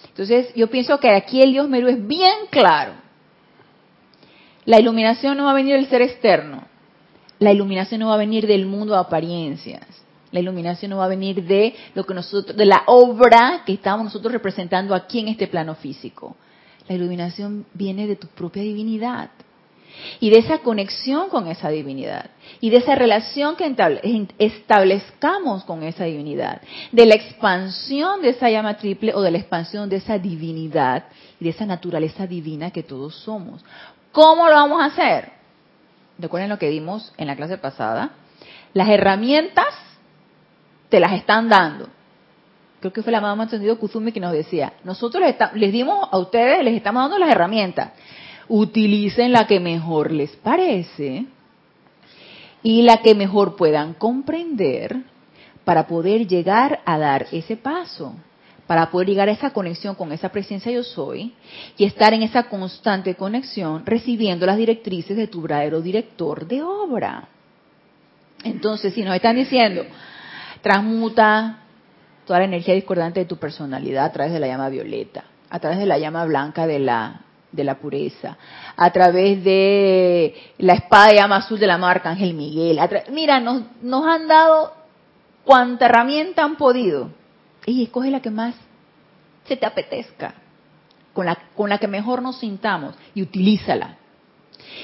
Entonces, yo pienso que aquí el Dios Meru es bien claro. La iluminación no va a venir del ser externo, la iluminación no va a venir del mundo de apariencias. La iluminación no va a venir de lo que nosotros, de la obra que estamos nosotros representando aquí en este plano físico. La iluminación viene de tu propia divinidad. y de esa conexión con esa divinidad y de esa relación que establezcamos con esa divinidad, de la expansión de esa llama triple o de la expansión de esa divinidad y de esa naturaleza divina que todos somos. ¿Cómo lo vamos a hacer? Recuerden lo que vimos en la clase pasada. Las herramientas te las están dando. Creo que fue la mamá entendido Kuzumi que nos decía, nosotros les, les dimos a ustedes, les estamos dando las herramientas utilicen la que mejor les parece y la que mejor puedan comprender para poder llegar a dar ese paso, para poder llegar a esa conexión con esa presencia yo soy y estar en esa constante conexión recibiendo las directrices de tu verdadero director de obra. Entonces, si nos están diciendo, transmuta toda la energía discordante de tu personalidad a través de la llama violeta, a través de la llama blanca de la de la pureza, a través de la espada de llama azul de la marca Ángel Miguel. Mira, nos, nos han dado cuanta herramienta han podido. Y escoge la que más se te apetezca, con la, con la que mejor nos sintamos y utilízala.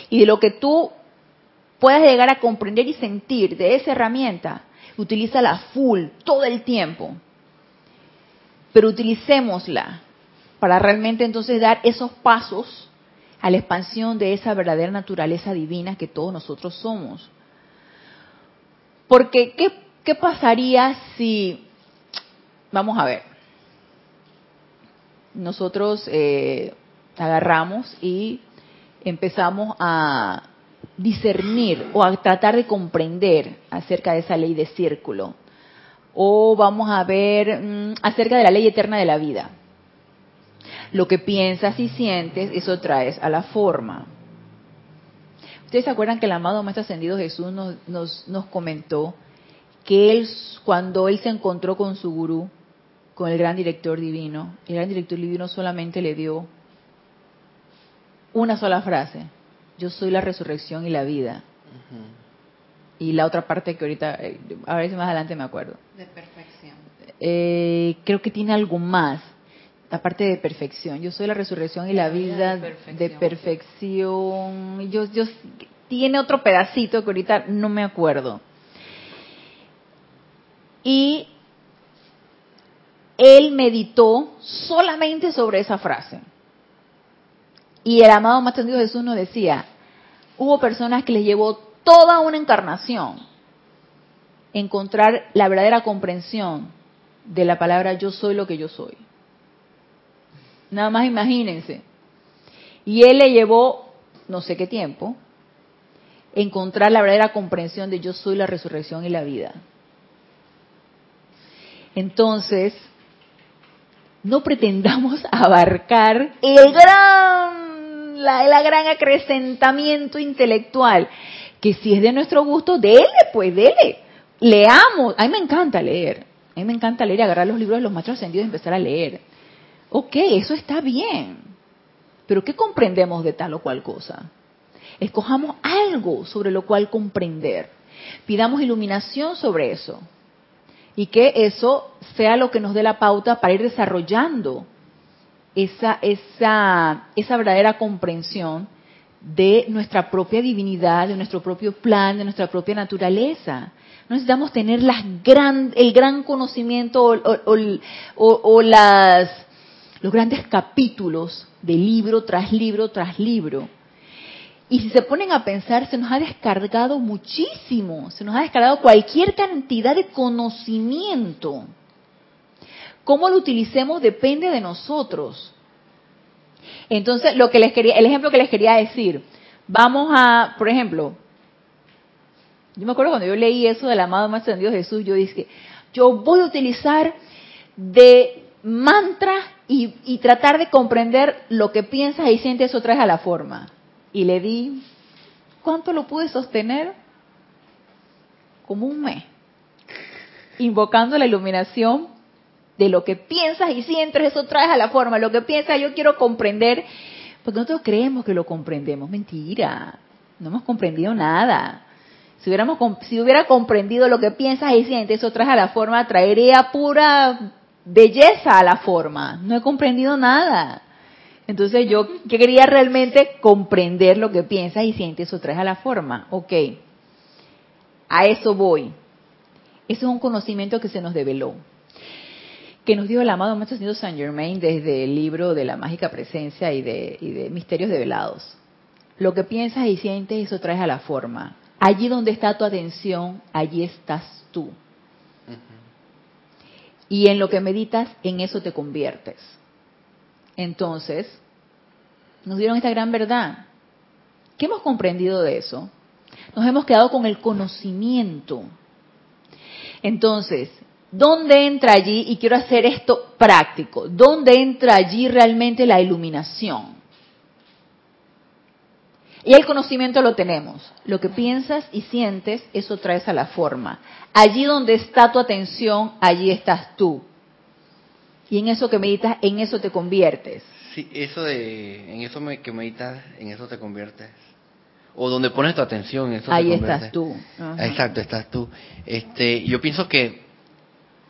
Y de lo que tú puedas llegar a comprender y sentir de esa herramienta, utilízala full, todo el tiempo. Pero utilicémosla para realmente entonces dar esos pasos a la expansión de esa verdadera naturaleza divina que todos nosotros somos. Porque, ¿qué, pasaría si, vamos a ver, nosotros eh, agarramos y empezamos a discernir o a tratar de comprender acerca de esa ley de círculo? O vamos a ver mm, acerca de la ley eterna de la vida. Lo que piensas y sientes, eso traes a la forma. Ustedes se acuerdan que el amado Maestro Ascendido Jesús nos, nos, nos comentó que él, cuando él se encontró con su gurú, con el gran director divino, el gran director divino solamente le dio una sola frase, yo soy la resurrección y la vida. Y la otra parte que ahorita, eh, a ver si más adelante me acuerdo. De perfección. Eh, creo que tiene algo más la parte de perfección. Yo soy la resurrección y la, vida, de perfección. Yo, yo, tiene otro pedacito que ahorita no me acuerdo. Y él meditó solamente sobre esa frase. Y el amado Maestro Dios Jesús nos decía, hubo personas que les llevó toda una encarnación encontrar la verdadera comprensión de la palabra yo soy lo que yo soy. Nada más imagínense. Y él le llevó no sé qué tiempo encontrar la verdadera comprensión de yo soy la resurrección y la vida. Entonces, no pretendamos <laughs> abarcar el gran, la, gran acrecentamiento intelectual, que si es de nuestro gusto, dele, pues dele. Leamos. A mí me encanta leer. A mí me encanta leer, agarrar los libros de los maestros ascendidos y empezar a leer. Ok, eso está bien. Pero ¿qué comprendemos de tal o cual cosa? Escojamos algo sobre lo cual comprender. Pidamos iluminación sobre eso. Y que eso sea lo que nos dé la pauta para ir desarrollando esa, esa, esa verdadera comprensión de nuestra propia divinidad, de nuestro propio plan, de nuestra propia naturaleza. No necesitamos tener las gran, el gran conocimiento o las los grandes capítulos de libro tras libro tras libro. Y si se ponen a pensar, se nos ha descargado muchísimo, se nos ha descargado cualquier cantidad de conocimiento. Cómo lo utilicemos depende de nosotros. Entonces, lo que les quería, el ejemplo que les quería decir, vamos a, por ejemplo, yo me acuerdo cuando yo leí eso del amado más Dios Jesús, yo dije, yo voy a utilizar de mantra y, tratar de comprender lo que piensas y sientes otra vez a la forma. Y le di, ¿cuánto lo pude sostener? Como un mes, invocando la iluminación de lo que piensas y sientes, eso traes a la forma, lo que piensas yo quiero comprender, porque nosotros creemos que lo comprendemos, mentira, no hemos comprendido nada. Si, hubiéramos, si hubiera comprendido lo que piensas y sientes, eso traes a la forma, traería pura belleza a la forma. No he comprendido nada. Entonces yo quería realmente comprender lo que piensas y sientes, eso traes a la forma. Ok, a eso voy. Eso es un conocimiento que se nos develó, que nos dio el amado Maestro Señor Saint Germain desde el libro de la mágica presencia y de, y de misterios develados. Lo que piensas y sientes, eso traes a la forma. Allí donde está tu atención, allí estás tú. Y en lo que meditas, en eso te conviertes. Entonces, nos dieron esta gran verdad. ¿Qué hemos comprendido de eso? Nos hemos quedado con el conocimiento. Entonces, ¿dónde entra allí? Y quiero hacer esto práctico. ¿Dónde entra allí realmente la iluminación? Y el conocimiento lo tenemos. Lo que piensas y sientes, eso traes a la forma. Allí donde está tu atención, allí estás tú. Y en eso que meditas, en eso te conviertes. Sí, eso de, en eso que meditas, en eso te conviertes. O donde pones tu atención, en eso Ahí estás tú. Exacto, estás tú. Este, yo pienso que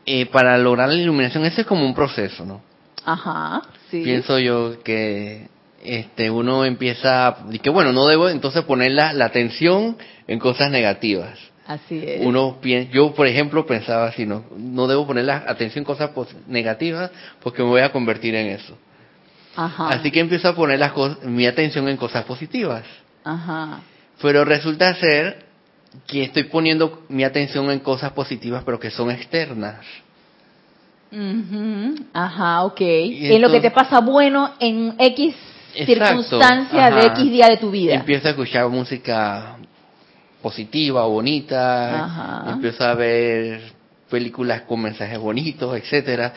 eh, para lograr la iluminación ese es como un proceso, ¿no? Ajá, sí. Pienso yo que este uno empieza y que bueno no debo entonces poner la, atención en cosas negativas. Así es. Uno yo por ejemplo pensaba así no no debo poner la atención en cosas negativas porque me voy a convertir en eso. Ajá. así que empiezo a poner las mi atención en cosas positivas. Ajá. pero resulta ser que estoy poniendo mi atención en cosas positivas pero que son externas. Ajá, ok. en lo que te pasa bueno en X circunstancia de X día de tu vida. Empieza a escuchar música positiva o bonita, empieza a ver películas con mensajes bonitos, etcétera.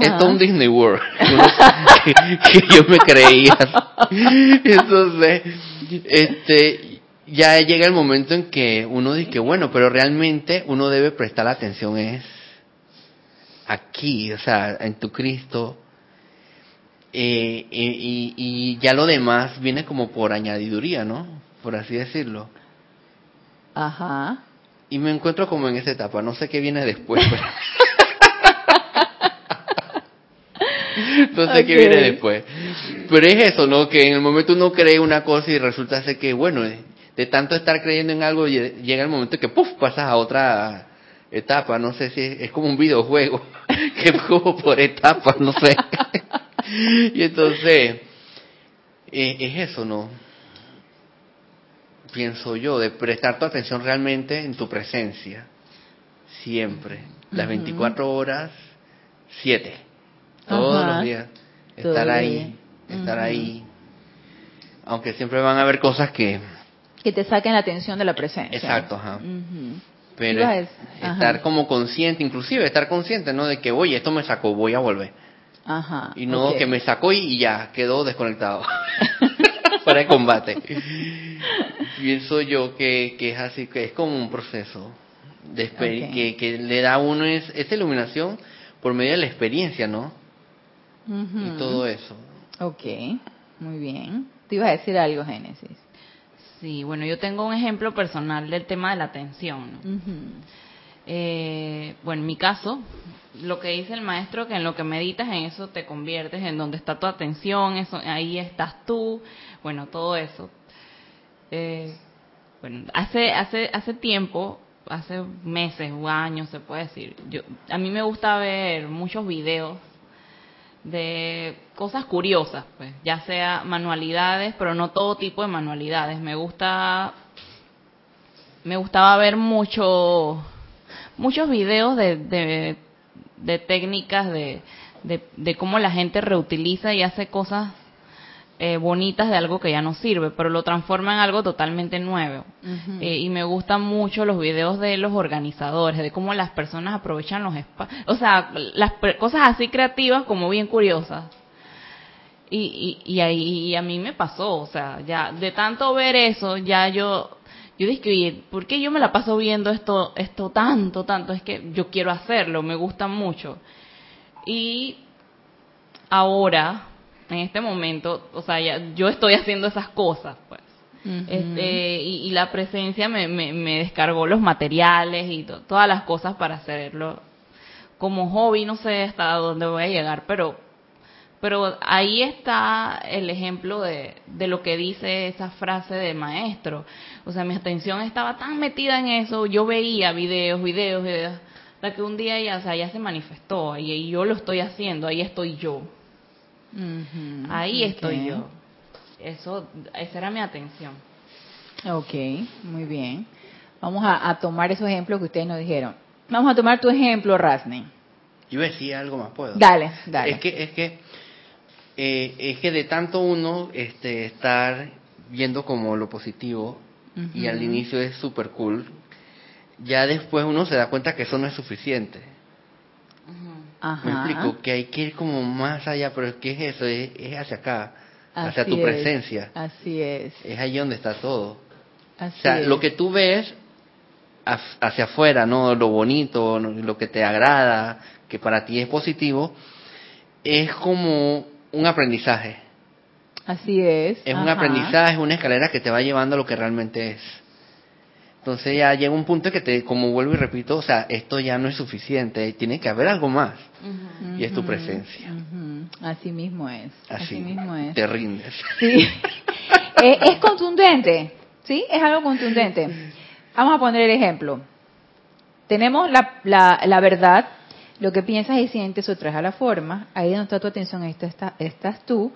es todo un Disney World <laughs> que, yo me creía. Entonces, este, ya llega el momento en que uno dice que bueno, pero realmente uno debe prestar atención es aquí, o sea, en tu Cristo, eh, y, ya lo demás viene como por añadiduría, ¿no? Por así decirlo. Ajá. Y me encuentro como en esa etapa, no sé qué viene después. <laughs> <laughs> no sé qué viene después. Pero es eso, ¿no? Que en el momento uno cree una cosa y resulta ser que, bueno, de tanto estar creyendo en algo, llega el momento que, puff, pasas a otra etapa. No sé si es, como un videojuego, <laughs> que es como por etapas, no sé. <laughs> y entonces, eh, es eso, ¿no? Pienso yo, de prestar tu atención realmente en tu presencia, siempre, las 24 horas, 7, todos los días, estar ahí, estar ahí, aunque siempre van a haber cosas que... Que te saquen la atención de la presencia. Exacto, ajá. Pero estar como consciente, inclusive estar consciente, ¿no? De que, oye, esto me sacó, voy a volver. Ajá, y no que me sacó y ya quedó desconectado <laughs> para el combate. Pienso yo que, que es así, que es como un proceso de que, que, le da a uno es, esa iluminación por medio de la experiencia, ¿no? Y todo eso. Ok, muy bien. Te ibas a decir algo, Génesis. Sí, bueno, yo tengo un ejemplo personal del tema de la atención. eh, bueno, en mi caso, lo que dice el maestro, que en lo que meditas, en eso te conviertes, en donde está tu atención, eso, ahí estás tú, bueno, todo eso. Eh, bueno, hace, hace, hace tiempo, hace meses o años se puede decir, yo, a mí me gusta ver muchos videos de cosas curiosas, pues, ya sea manualidades, pero no todo tipo de manualidades. Me gusta, me gustaba ver mucho, muchos videos de de técnicas de, de, cómo la gente reutiliza y hace cosas eh, bonitas de algo que ya no sirve, pero lo transforma en algo totalmente nuevo. Eh, y me gustan mucho los videos de los organizadores, de cómo las personas aprovechan los espacios, o sea, las cosas así creativas como bien curiosas. Y, y, y, ahí, a mí me pasó, o sea, ya de tanto ver eso, ya yo yo dije, oye, ¿por qué yo me la paso viendo esto, esto tanto, tanto? Es que yo quiero hacerlo, me gusta mucho. Y ahora, en este momento, o sea, ya, yo estoy haciendo esas cosas, pues. este, y, la presencia me, me, descargó los materiales y todas las cosas para hacerlo como hobby, no sé hasta dónde voy a llegar, pero Pero ahí está el ejemplo de, de lo que dice esa frase del maestro. O sea, mi atención estaba tan metida en eso, yo veía videos, videos, videos, hasta que un día ya, o sea, ya se manifestó y, yo lo estoy haciendo, ahí estoy yo. ahí estoy yo. Eso, esa era mi atención. Ok, muy bien. Vamos a, tomar esos ejemplos que ustedes nos dijeron. Vamos a tomar tu ejemplo, Rasne. Yo decía algo más, ¿puedo? Dale, dale. Es que, es que, eh, es que de tanto uno este, estar viendo como lo positivo, y al inicio es súper cool, ya después uno se da cuenta que eso no es suficiente. Me explico, que hay que ir como más allá, pero ¿qué es eso? Es, hacia acá, hacia tu presencia. Así es. Es ahí donde está todo. o sea, lo que tú ves hacia afuera, ¿no? Lo bonito, lo que te agrada, que para ti es positivo, es como un aprendizaje. Así es. Es un aprendizaje, es una escalera que te va llevando a lo que realmente es. Entonces ya llega un punto que te, como vuelvo y repito, o sea, esto ya no es suficiente, tiene que haber algo más. Y es tu presencia. Así mismo es. Así, mismo es. Te rindes. Sí. es, <laughs> es contundente, ¿sí? Es algo contundente. Vamos a poner el ejemplo. Tenemos la, la, la verdad, lo que piensas y sientes o traes a la forma. Ahí donde está tu atención, ahí está, estás tú.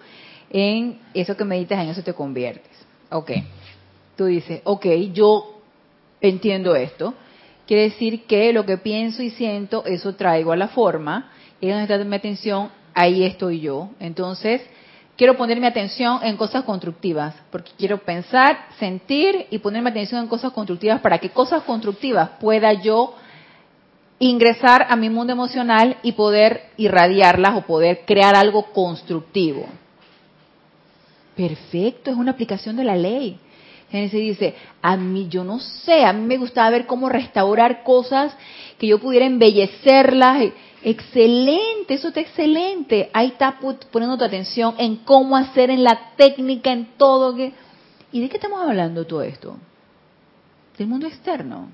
En eso que meditas, en eso te conviertes. Ok. Tú dices, ok, yo entiendo esto. Quiere decir que lo que pienso y siento, eso traigo a la forma. Y donde está mi atención, ahí estoy yo. Entonces, quiero poner mi atención en cosas constructivas, porque quiero pensar, sentir y ponerme atención en cosas constructivas para que cosas constructivas pueda yo ingresar a mi mundo emocional y poder irradiarlas o poder crear algo constructivo. Perfecto, es una aplicación de la ley. Génesis dice, a mí yo no sé, a mí me gustaba ver cómo restaurar cosas que yo pudiera embellecerlas Excelente, eso está excelente. Ahí está poniendo tu atención en cómo hacer, en la técnica, en todo. ¿Y de qué estamos hablando todo esto? Del mundo externo.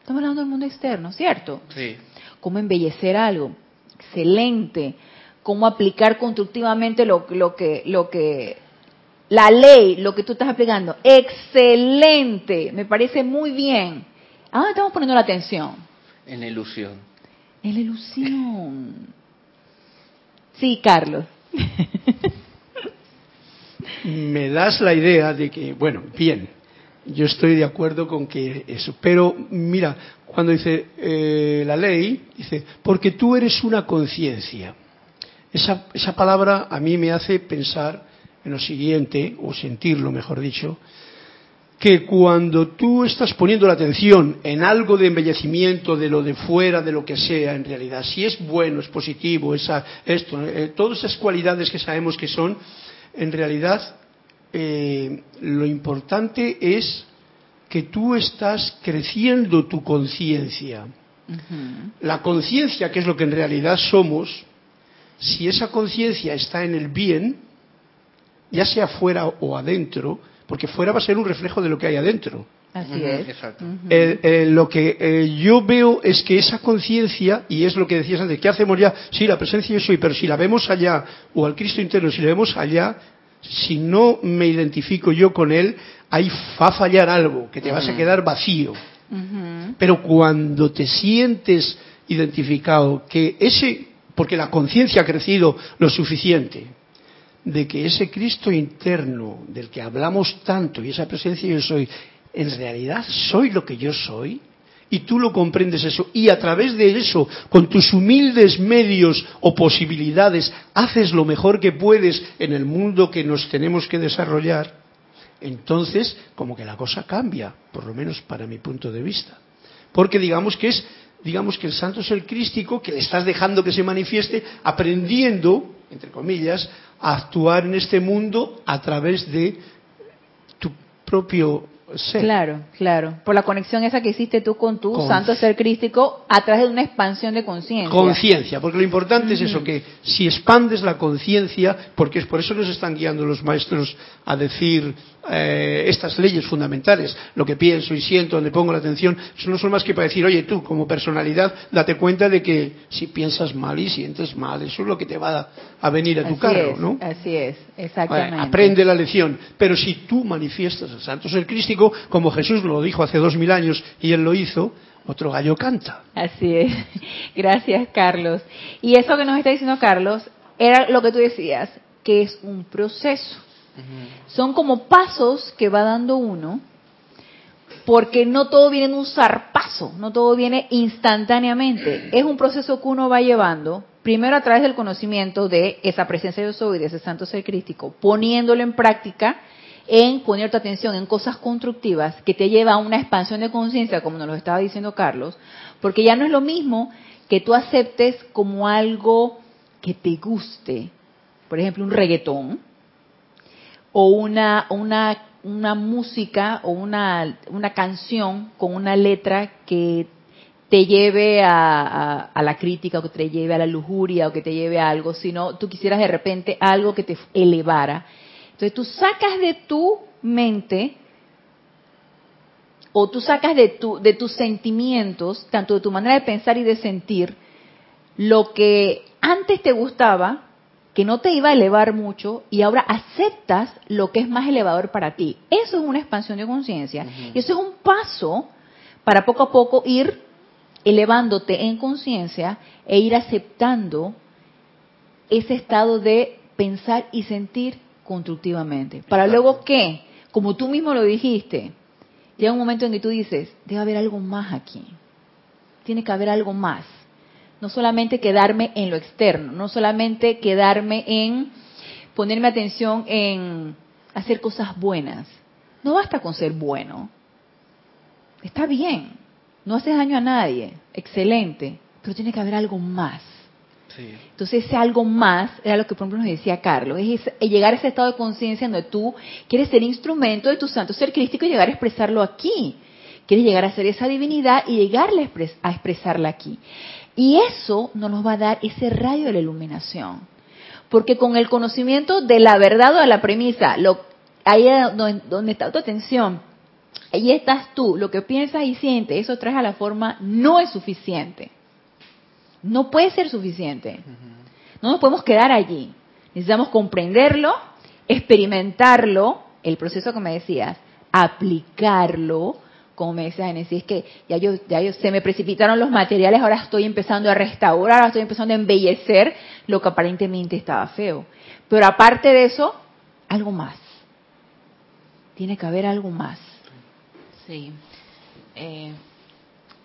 Estamos hablando del mundo externo, ¿cierto? Sí. Cómo embellecer algo. Excelente. Cómo aplicar constructivamente lo, lo que, lo que, la ley, lo que tú estás aplicando. Excelente. Me parece muy bien. ¿A dónde estamos poniendo la atención? En ilusión. Es la ilusión. Sí, Carlos. <laughs> Me das la idea de que, bueno, bien, yo estoy de acuerdo con que eso, pero mira, cuando dice eh, la ley, dice, porque tú eres una conciencia. Esa, esa palabra a mí me hace pensar en lo siguiente, o sentirlo, mejor dicho, que cuando tú estás poniendo la atención en algo de embellecimiento, de lo de fuera, de lo que sea, en realidad, si es bueno, es positivo, esa, esto, eh, todas esas cualidades que sabemos que son, en realidad eh, lo importante es que tú estás creciendo tu conciencia. La conciencia, que es lo que en realidad somos, si esa conciencia está en el bien, ya sea fuera o adentro, porque fuera va a ser un reflejo de lo que hay adentro. Así es. Exacto. lo que eh, yo veo es que esa conciencia, y es lo que decías antes, ¿qué hacemos ya? Sí, la presencia yo soy, pero si la vemos allá, o al Cristo interno, si la vemos allá, si no me identifico yo con Él, ahí va a fallar algo, que te vas a quedar vacío. Pero cuando te sientes identificado, que ese, porque la conciencia ha crecido lo suficiente, de que ese Cristo interno del que hablamos tanto y esa presencia yo soy, en realidad soy lo que yo soy, y tú lo comprendes eso, y a través de eso, con tus humildes medios o posibilidades, haces lo mejor que puedes en el mundo que nos tenemos que desarrollar, entonces como que la cosa cambia, por lo menos para mi punto de vista. Porque digamos que es, digamos que el santo es el crístico, que le estás dejando que se manifieste, aprendiendo, entre comillas, actuar en este mundo a través de tu propio ser. Claro, claro. Por la conexión esa que hiciste tú con tu santo ser crístico a través de una expansión de conciencia. Conciencia, porque lo importante es eso, que si expandes la conciencia, porque es por eso nos están guiando los maestros a decir eh, estas leyes fundamentales, lo que pienso y siento, donde pongo la atención, eso no son más que para decir, oye, tú como personalidad, date cuenta de que si piensas mal y sientes mal, eso es lo que te va a, venir a tu carro, ¿no? Así es, exactamente. aprende la lección, pero si tú manifiestas el santo ser crístico, como Jesús lo dijo hace dos mil años y él lo hizo, otro gallo canta. Así es. <laughs> Gracias, Carlos. Y eso que nos está diciendo Carlos era lo que tú decías, que es un proceso. Son como pasos que va dando uno, porque no todo viene en un zarpazo, no todo viene instantáneamente. <clears throat> Es un proceso que uno va llevando, primero a través del conocimiento de esa presencia de soy, de ese santo ser crístico, poniéndolo en práctica en poner tu atención en cosas constructivas que te lleva a una expansión de conciencia, como nos lo estaba diciendo Carlos, porque ya no es lo mismo que tú aceptes como algo que te guste, por ejemplo, un reggaetón, o una, una, una música o una, una canción con una letra que te lleve a, a, la crítica o que te lleve a la lujuria o que te lleve a algo, sino tú quisieras de repente algo que te elevara. Entonces tú sacas de tu mente o tú sacas de, tu, de tus sentimientos, tanto de tu manera de pensar y de sentir, lo que antes te gustaba, que no te iba a elevar mucho y ahora aceptas lo que es más elevador para ti. Eso es una expansión de conciencia. Y eso es un paso para poco a poco ir elevándote en conciencia e ir aceptando ese estado de pensar y sentir constructivamente. Para luego que, como tú mismo lo dijiste, llega un momento en que tú dices, debe haber algo más aquí. Tiene que haber algo más no solamente quedarme en lo externo, no solamente quedarme en ponerme atención en hacer cosas buenas. No basta con ser bueno. Está bien, no haces daño a nadie, excelente, pero tiene que haber algo más. Entonces ese algo más era lo que por ejemplo nos decía Carlos, es llegar a ese estado de conciencia donde tú quieres ser instrumento de tu santo ser crístico y llegar a expresarlo aquí. Quieres llegar a ser esa divinidad y llegar a expresarla aquí. Y eso nos va a dar ese rayo de la iluminación. Porque con el conocimiento de la verdad o de la premisa, lo, ahí es donde, está tu atención, ahí estás tú, lo que piensas y sientes, eso trae a la forma, no es suficiente. No puede ser suficiente. No nos podemos quedar allí. Necesitamos comprenderlo, experimentarlo, el proceso que me decías, aplicarlo, como me decía Genesis, es que ya yo, ya yo, se me precipitaron los materiales, ahora estoy empezando a restaurar, ahora estoy empezando a embellecer lo que aparentemente estaba feo. Pero aparte de eso, algo más. Tiene que haber algo más. Sí. Eh,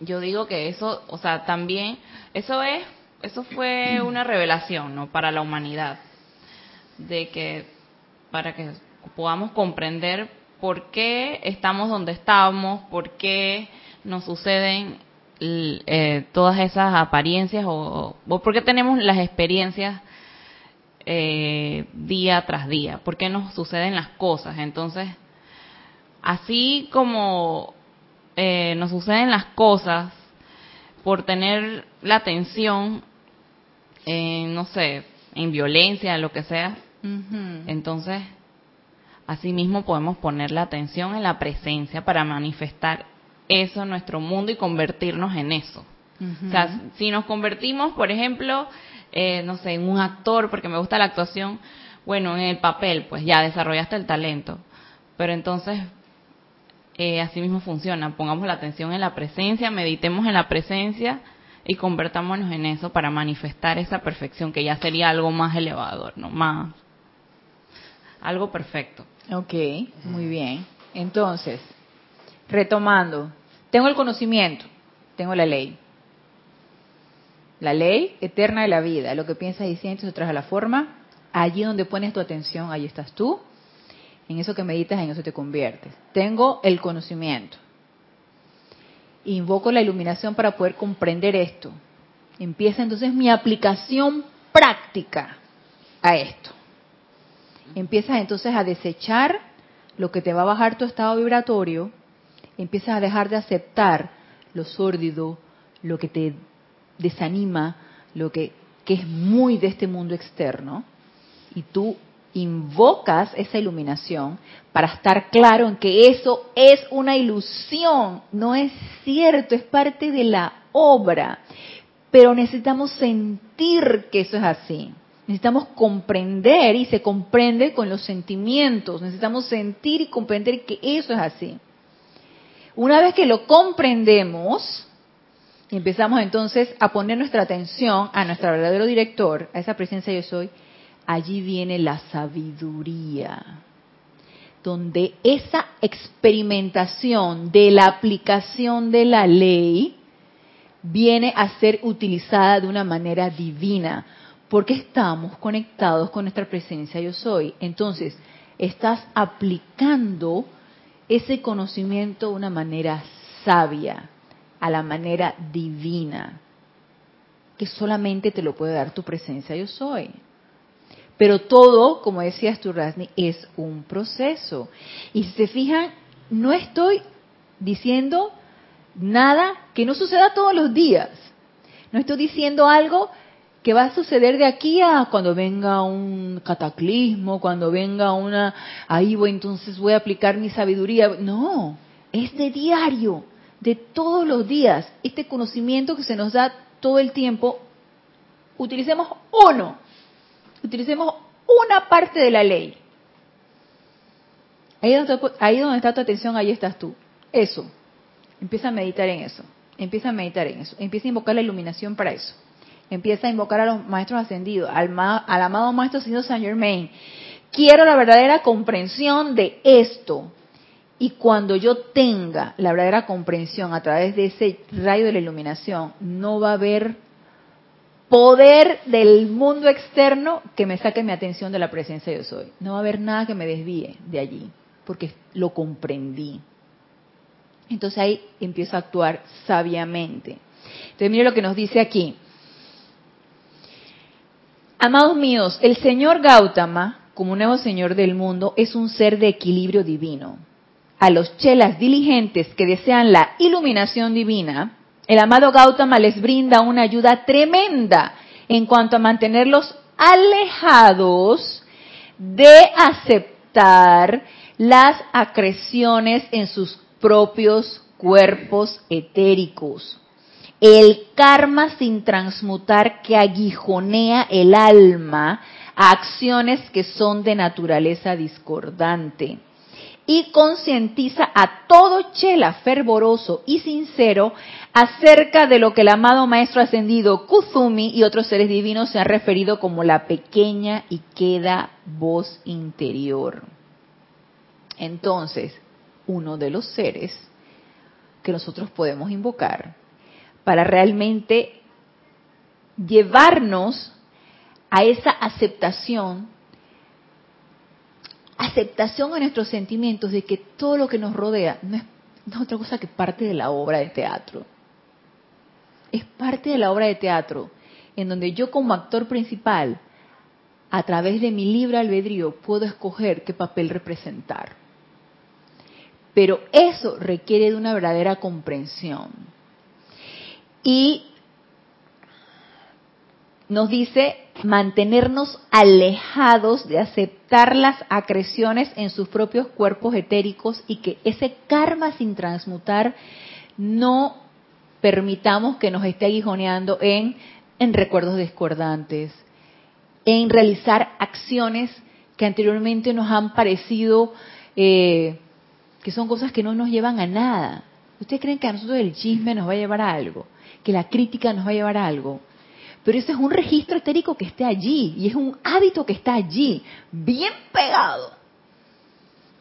yo digo que eso, o sea, también, eso es, eso fue una revelación, ¿no? Para la humanidad. De que, para que podamos comprender por qué estamos donde estamos, por qué nos suceden eh, todas esas apariencias o, por qué tenemos las experiencias eh, día tras día, por qué nos suceden las cosas. Entonces, así como eh, nos suceden las cosas por tener la atención en, no sé, en violencia, lo que sea, entonces Asimismo podemos poner la atención en la presencia para manifestar eso en nuestro mundo y convertirnos en eso. O sea, si nos convertimos, por ejemplo, eh, no sé, en un actor, porque me gusta la actuación, bueno, en el papel, pues ya desarrollaste el talento. Pero entonces, eh, así mismo funciona. Pongamos la atención en la presencia, meditemos en la presencia y convertámonos en eso para manifestar esa perfección, que ya sería algo más elevador, ¿no? Más, algo perfecto. Ok, muy bien. Entonces, retomando, tengo el conocimiento, tengo la ley. La ley eterna de la vida, lo que piensas y sientes, traes a la forma. Allí donde pones tu atención, ahí estás tú. En eso que meditas, en eso te conviertes. Tengo el conocimiento. Invoco la iluminación para poder comprender esto. Empieza entonces mi aplicación práctica a esto empiezas entonces a desechar lo que te va a bajar tu estado vibratorio, empiezas a dejar de aceptar lo sórdido, lo que te desanima, lo que, que es muy de este mundo externo, y tú invocas esa iluminación para estar claro en que eso es una ilusión, no es cierto, es parte de la obra. Pero necesitamos sentir que eso es así. Necesitamos comprender y se comprende con los sentimientos. Necesitamos sentir y comprender que eso es así. Una vez que lo comprendemos, empezamos entonces a poner nuestra atención a nuestro verdadero director, a esa presencia yo soy, allí viene la sabiduría, donde esa experimentación de la aplicación de la ley viene a ser utilizada de una manera divina, porque estamos conectados con nuestra presencia yo soy. Entonces, estás aplicando ese conocimiento de una manera sabia, a la manera divina, que solamente te lo puede dar tu presencia yo soy. Pero todo, como decías tú, Rasni, es un proceso. Y si se fijan, no estoy diciendo nada que no suceda todos los días. No estoy diciendo algo que va a suceder de aquí a cuando venga un cataclismo, cuando venga una, ahí voy, entonces voy a aplicar mi sabiduría. No, es de diario, de todos los días. Este conocimiento que se nos da todo el tiempo, utilicemos uno utilicemos una parte de la ley. Ahí donde, ahí donde está tu atención, ahí estás tú. Eso. Empieza a meditar en eso. Empieza a meditar en eso. Empieza a invocar la iluminación para eso. Empieza a invocar a los maestros ascendidos, al, amado maestro ascendido Saint Germain. Quiero la verdadera comprensión de esto. Y cuando yo tenga la verdadera comprensión a través de ese rayo de la iluminación, no va a haber poder del mundo externo que me saque mi atención de la presencia de yo soy. No va a haber nada que me desvíe de allí, porque lo comprendí. Entonces ahí empiezo a actuar sabiamente. Entonces mire lo que nos dice aquí. Amados míos, el señor Gautama, como nuevo señor del mundo, es un ser de equilibrio divino. A los chelas diligentes que desean la iluminación divina, el amado Gautama les brinda una ayuda tremenda en cuanto a mantenerlos alejados de aceptar las acreciones en sus propios cuerpos etéricos. El karma sin transmutar que aguijonea el alma a acciones que son de naturaleza discordante y concientiza a todo chela fervoroso y sincero acerca de lo que el amado Maestro Ascendido Kuzumi y otros seres divinos se han referido como la pequeña y queda voz interior. Entonces, uno de los seres que nosotros podemos invocar para realmente llevarnos a esa aceptación aceptación a nuestros sentimientos de que todo lo que nos rodea no es, otra cosa que parte de la obra de teatro. Es parte de la obra de teatro, en donde yo como actor principal, a través de mi libre albedrío, puedo escoger qué papel representar. Pero eso requiere de una verdadera comprensión. Y nos dice mantenernos alejados de aceptar las acreciones en sus propios cuerpos etéricos y que ese karma sin transmutar no permitamos que nos esté aguijoneando en, en recuerdos discordantes, en realizar acciones que anteriormente nos han parecido eh, que son cosas que no nos llevan a nada. ¿Ustedes creen que a nosotros el chisme nos va a llevar a algo? ¿Que la crítica nos va a llevar a algo? Pero ese es un registro etérico que está allí y es un hábito que está allí, bien pegado.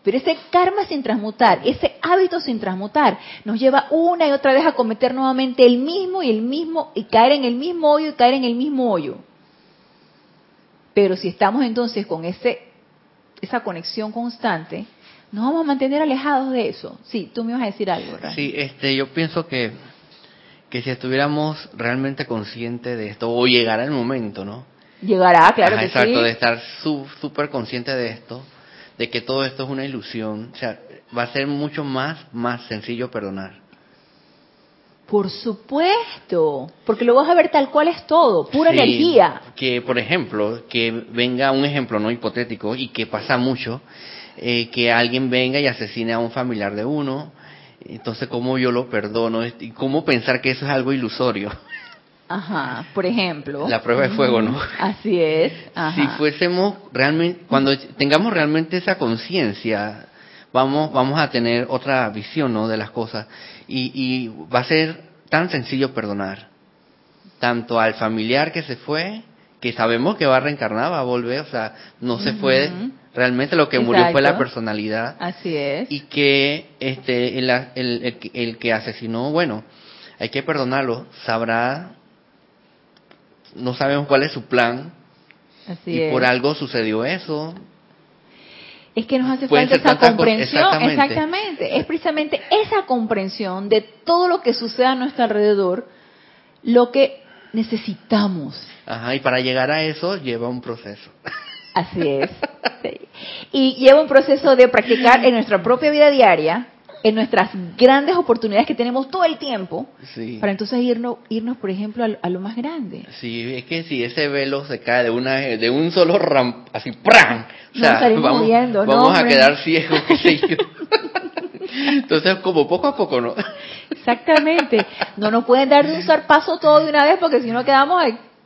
Pero ese karma sin transmutar, ese hábito sin transmutar, nos lleva una y otra vez a cometer nuevamente el mismo y el mismo, y caer en el mismo hoyo y caer en el mismo hoyo. Pero si estamos entonces con ese, esa conexión constante, nos vamos a mantener alejados de eso. Sí, tú me vas a decir algo. Sí, este, yo pienso que que si estuviéramos realmente conscientes de esto, o llegará el momento, ¿no? Llegará, claro que exacto, de estar súper consciente de esto, de que todo esto es una ilusión, o sea, va a ser mucho más, más sencillo perdonar. Por supuesto, porque lo vas a ver tal cual es todo, pura energía. Que, por ejemplo, que venga un ejemplo no hipotético y que pasa mucho, eh, que alguien venga y asesine a un familiar de uno, entonces cómo yo lo perdono y cómo pensar que eso es algo ilusorio. Ajá, por ejemplo. La prueba de fuego, ¿no? Así es. Si fuésemos realmente, cuando tengamos realmente esa conciencia, vamos, vamos a tener otra visión, ¿no? De las cosas y, y va a ser tan sencillo perdonar, tanto al familiar que se fue, que sabemos que va a reencarnar, va a volver, o sea, no se fue, realmente lo que murió fue la personalidad. Así es. Y que este el, el, el, que asesinó, bueno, hay que perdonarlo, sabrá, no sabemos cuál es su plan, Así y por algo sucedió eso, es que nos hace falta esa comprensión, exactamente. Es precisamente esa comprensión de todo lo que sucede a nuestro alrededor lo que necesitamos. Ajá, y para llegar a eso lleva un proceso. <laughs> Así es. Y lleva un proceso de practicar en nuestra propia vida diaria, en nuestras grandes oportunidades que tenemos todo el tiempo, para entonces irnos, irnos por ejemplo, a, lo más grande. Sí, es que si ese velo se cae de una de un solo ram, así ¡pram! O sea, vamos, vamos a quedar ciegos, qué sé yo. Entonces, como poco a poco, ¿no? Exactamente. No nos pueden dar de un zarpazo todo de una vez porque si no quedamos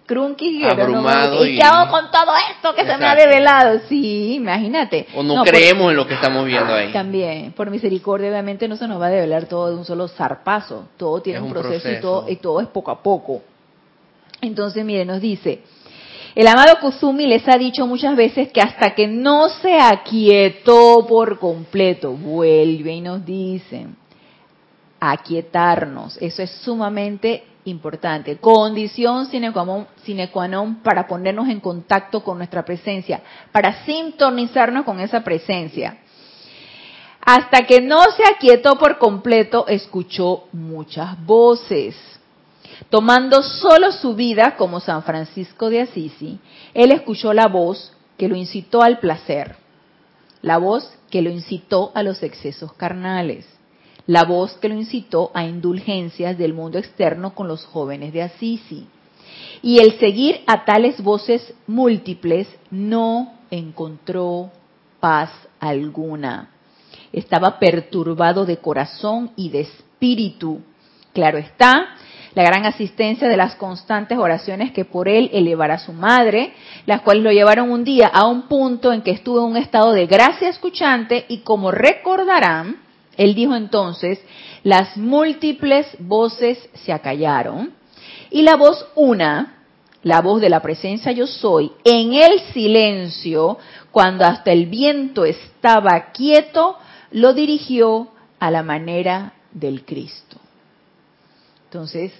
crunky abrumado ¿Y, qué hago con todo esto que se me ha revelado? Sí, imagínate. O no, creemos en lo que estamos viendo ahí. También, por misericordia, obviamente no se nos va a revelar todo de un solo zarpazo. Todo tiene un, proceso, Y, todo, y todo es poco a poco. Entonces, mire, nos dice, el amado Kusumi les ha dicho muchas veces que hasta que no se aquietó por completo, vuelve y nos dice, aquietarnos. Eso es sumamente importante. Condición sine qua, non, para ponernos en contacto con nuestra presencia, para sintonizarnos con esa presencia. Hasta que no se aquietó por completo, escuchó muchas voces. Tomando solo su vida como San Francisco de Asisi, él escuchó la voz que lo incitó al placer, la voz que lo incitó a los excesos carnales, la voz que lo incitó a indulgencias del mundo externo con los jóvenes de Assisi. Y el seguir a tales voces múltiples no encontró paz alguna. Estaba perturbado de corazón y de espíritu. Claro está, la gran asistencia de las constantes oraciones que por él elevara su madre, las cuales lo llevaron un día a un punto en que estuvo en un estado de gracia escuchante y como recordarán, él dijo entonces, las múltiples voces se acallaron y la voz una, la voz de la presencia yo soy, en el silencio, cuando hasta el viento estaba quieto, lo dirigió a la manera del Cristo. Entonces,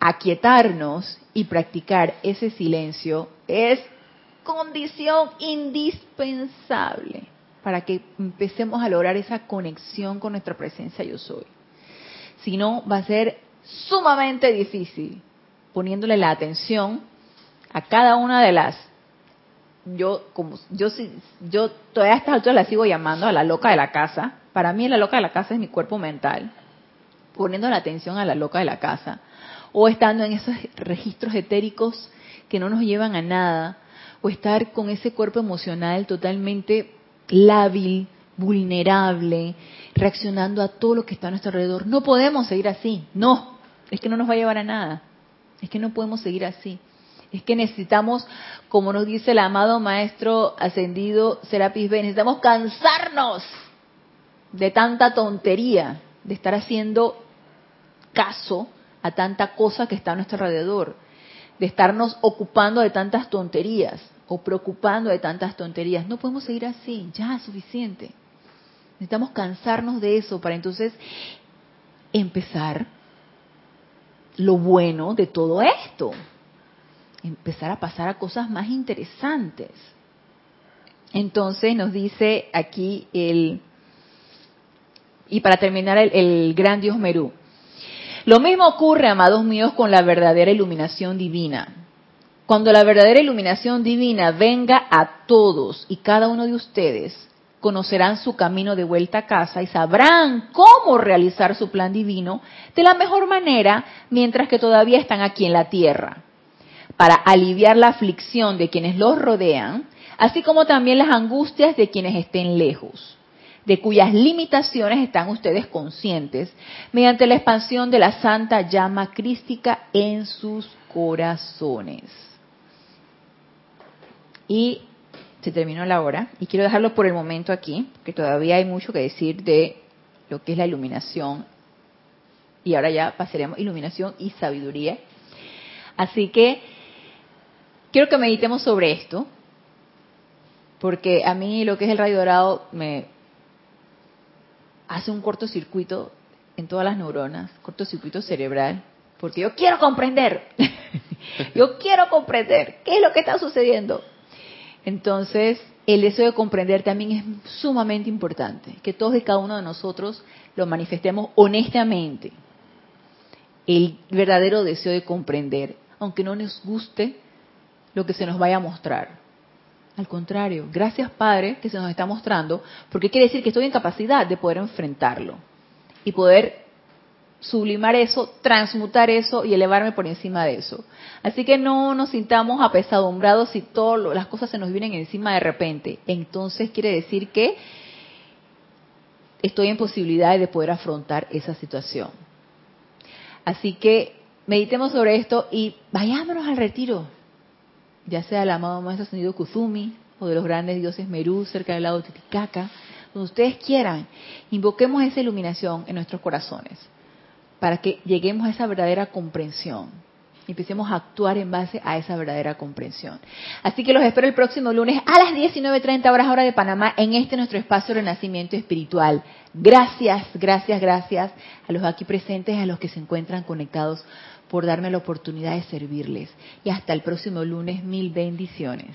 aquietarnos y practicar ese silencio es condición indispensable para que empecemos a lograr esa conexión con nuestra presencia yo soy. Si no, va a ser sumamente difícil poniéndole la atención a cada una de las yo como yo yo todavía a estas alturas la sigo llamando a la loca de la casa. Para mí la loca de la casa es mi cuerpo mental. Poniendo la atención a la loca de la casa o estando en esos registros etéricos que no nos llevan a nada o estar con ese cuerpo emocional totalmente lábil, vulnerable, reaccionando a todo lo que está a nuestro alrededor. No podemos seguir así, no, es que no nos va a llevar a nada, es que no podemos seguir así. Es que necesitamos, como nos dice el amado Maestro Ascendido Serapis B, necesitamos cansarnos de tanta tontería, de estar haciendo caso a tanta cosa que está a nuestro alrededor, de estarnos ocupando de tantas tonterías o preocupando de tantas tonterías. No podemos seguir así, ya es suficiente. Necesitamos cansarnos de eso para entonces empezar lo bueno de todo esto. Empezar a pasar a cosas más interesantes. Entonces nos dice aquí el, y para terminar el, el gran Dios Merú. Lo mismo ocurre, amados míos, con la verdadera iluminación divina cuando la verdadera iluminación divina venga a todos y cada uno de ustedes, conocerán su camino de vuelta a casa y sabrán cómo realizar su plan divino de la mejor manera mientras que todavía están aquí en la tierra, para aliviar la aflicción de quienes los rodean, así como también las angustias de quienes estén lejos, de cuyas limitaciones están ustedes conscientes mediante la expansión de la santa llama crística en sus corazones. Y se terminó la hora y quiero dejarlo por el momento aquí, porque todavía hay mucho que decir de lo que es la iluminación. Y ahora ya pasaremos iluminación y sabiduría. Así que quiero que meditemos sobre esto, porque a mí lo que es el rayo dorado me hace un cortocircuito en todas las neuronas, cortocircuito cerebral, porque yo quiero comprender, <laughs> yo quiero comprender qué es lo que está sucediendo entonces, el deseo de comprender también es sumamente importante, que todos y cada uno de nosotros lo manifestemos honestamente. El verdadero deseo de comprender, aunque no nos guste lo que se nos vaya a mostrar. Al contrario, gracias Padre que se nos está mostrando, porque quiere decir que estoy en capacidad de poder enfrentarlo y poder sublimar eso, transmutar eso y elevarme por encima de eso. Así que no nos sintamos apesadumbrados si todas las cosas se nos vienen encima de repente. Entonces quiere decir que estoy en posibilidad de poder afrontar esa situación. Así que meditemos sobre esto y vayámonos al retiro, ya sea del amado Maestro Ascendido Kuzumi o de los grandes dioses Merú cerca del lago Titicaca, donde ustedes quieran. Invoquemos esa iluminación en nuestros corazones para que lleguemos a esa verdadera comprensión y empecemos a actuar en base a esa verdadera comprensión. Así que los espero el próximo lunes a las 19.30 horas hora de Panamá en este nuestro espacio de renacimiento espiritual. Gracias, gracias, gracias a los aquí presentes, a los que se encuentran conectados por darme la oportunidad de servirles. Y hasta el próximo lunes, mil bendiciones.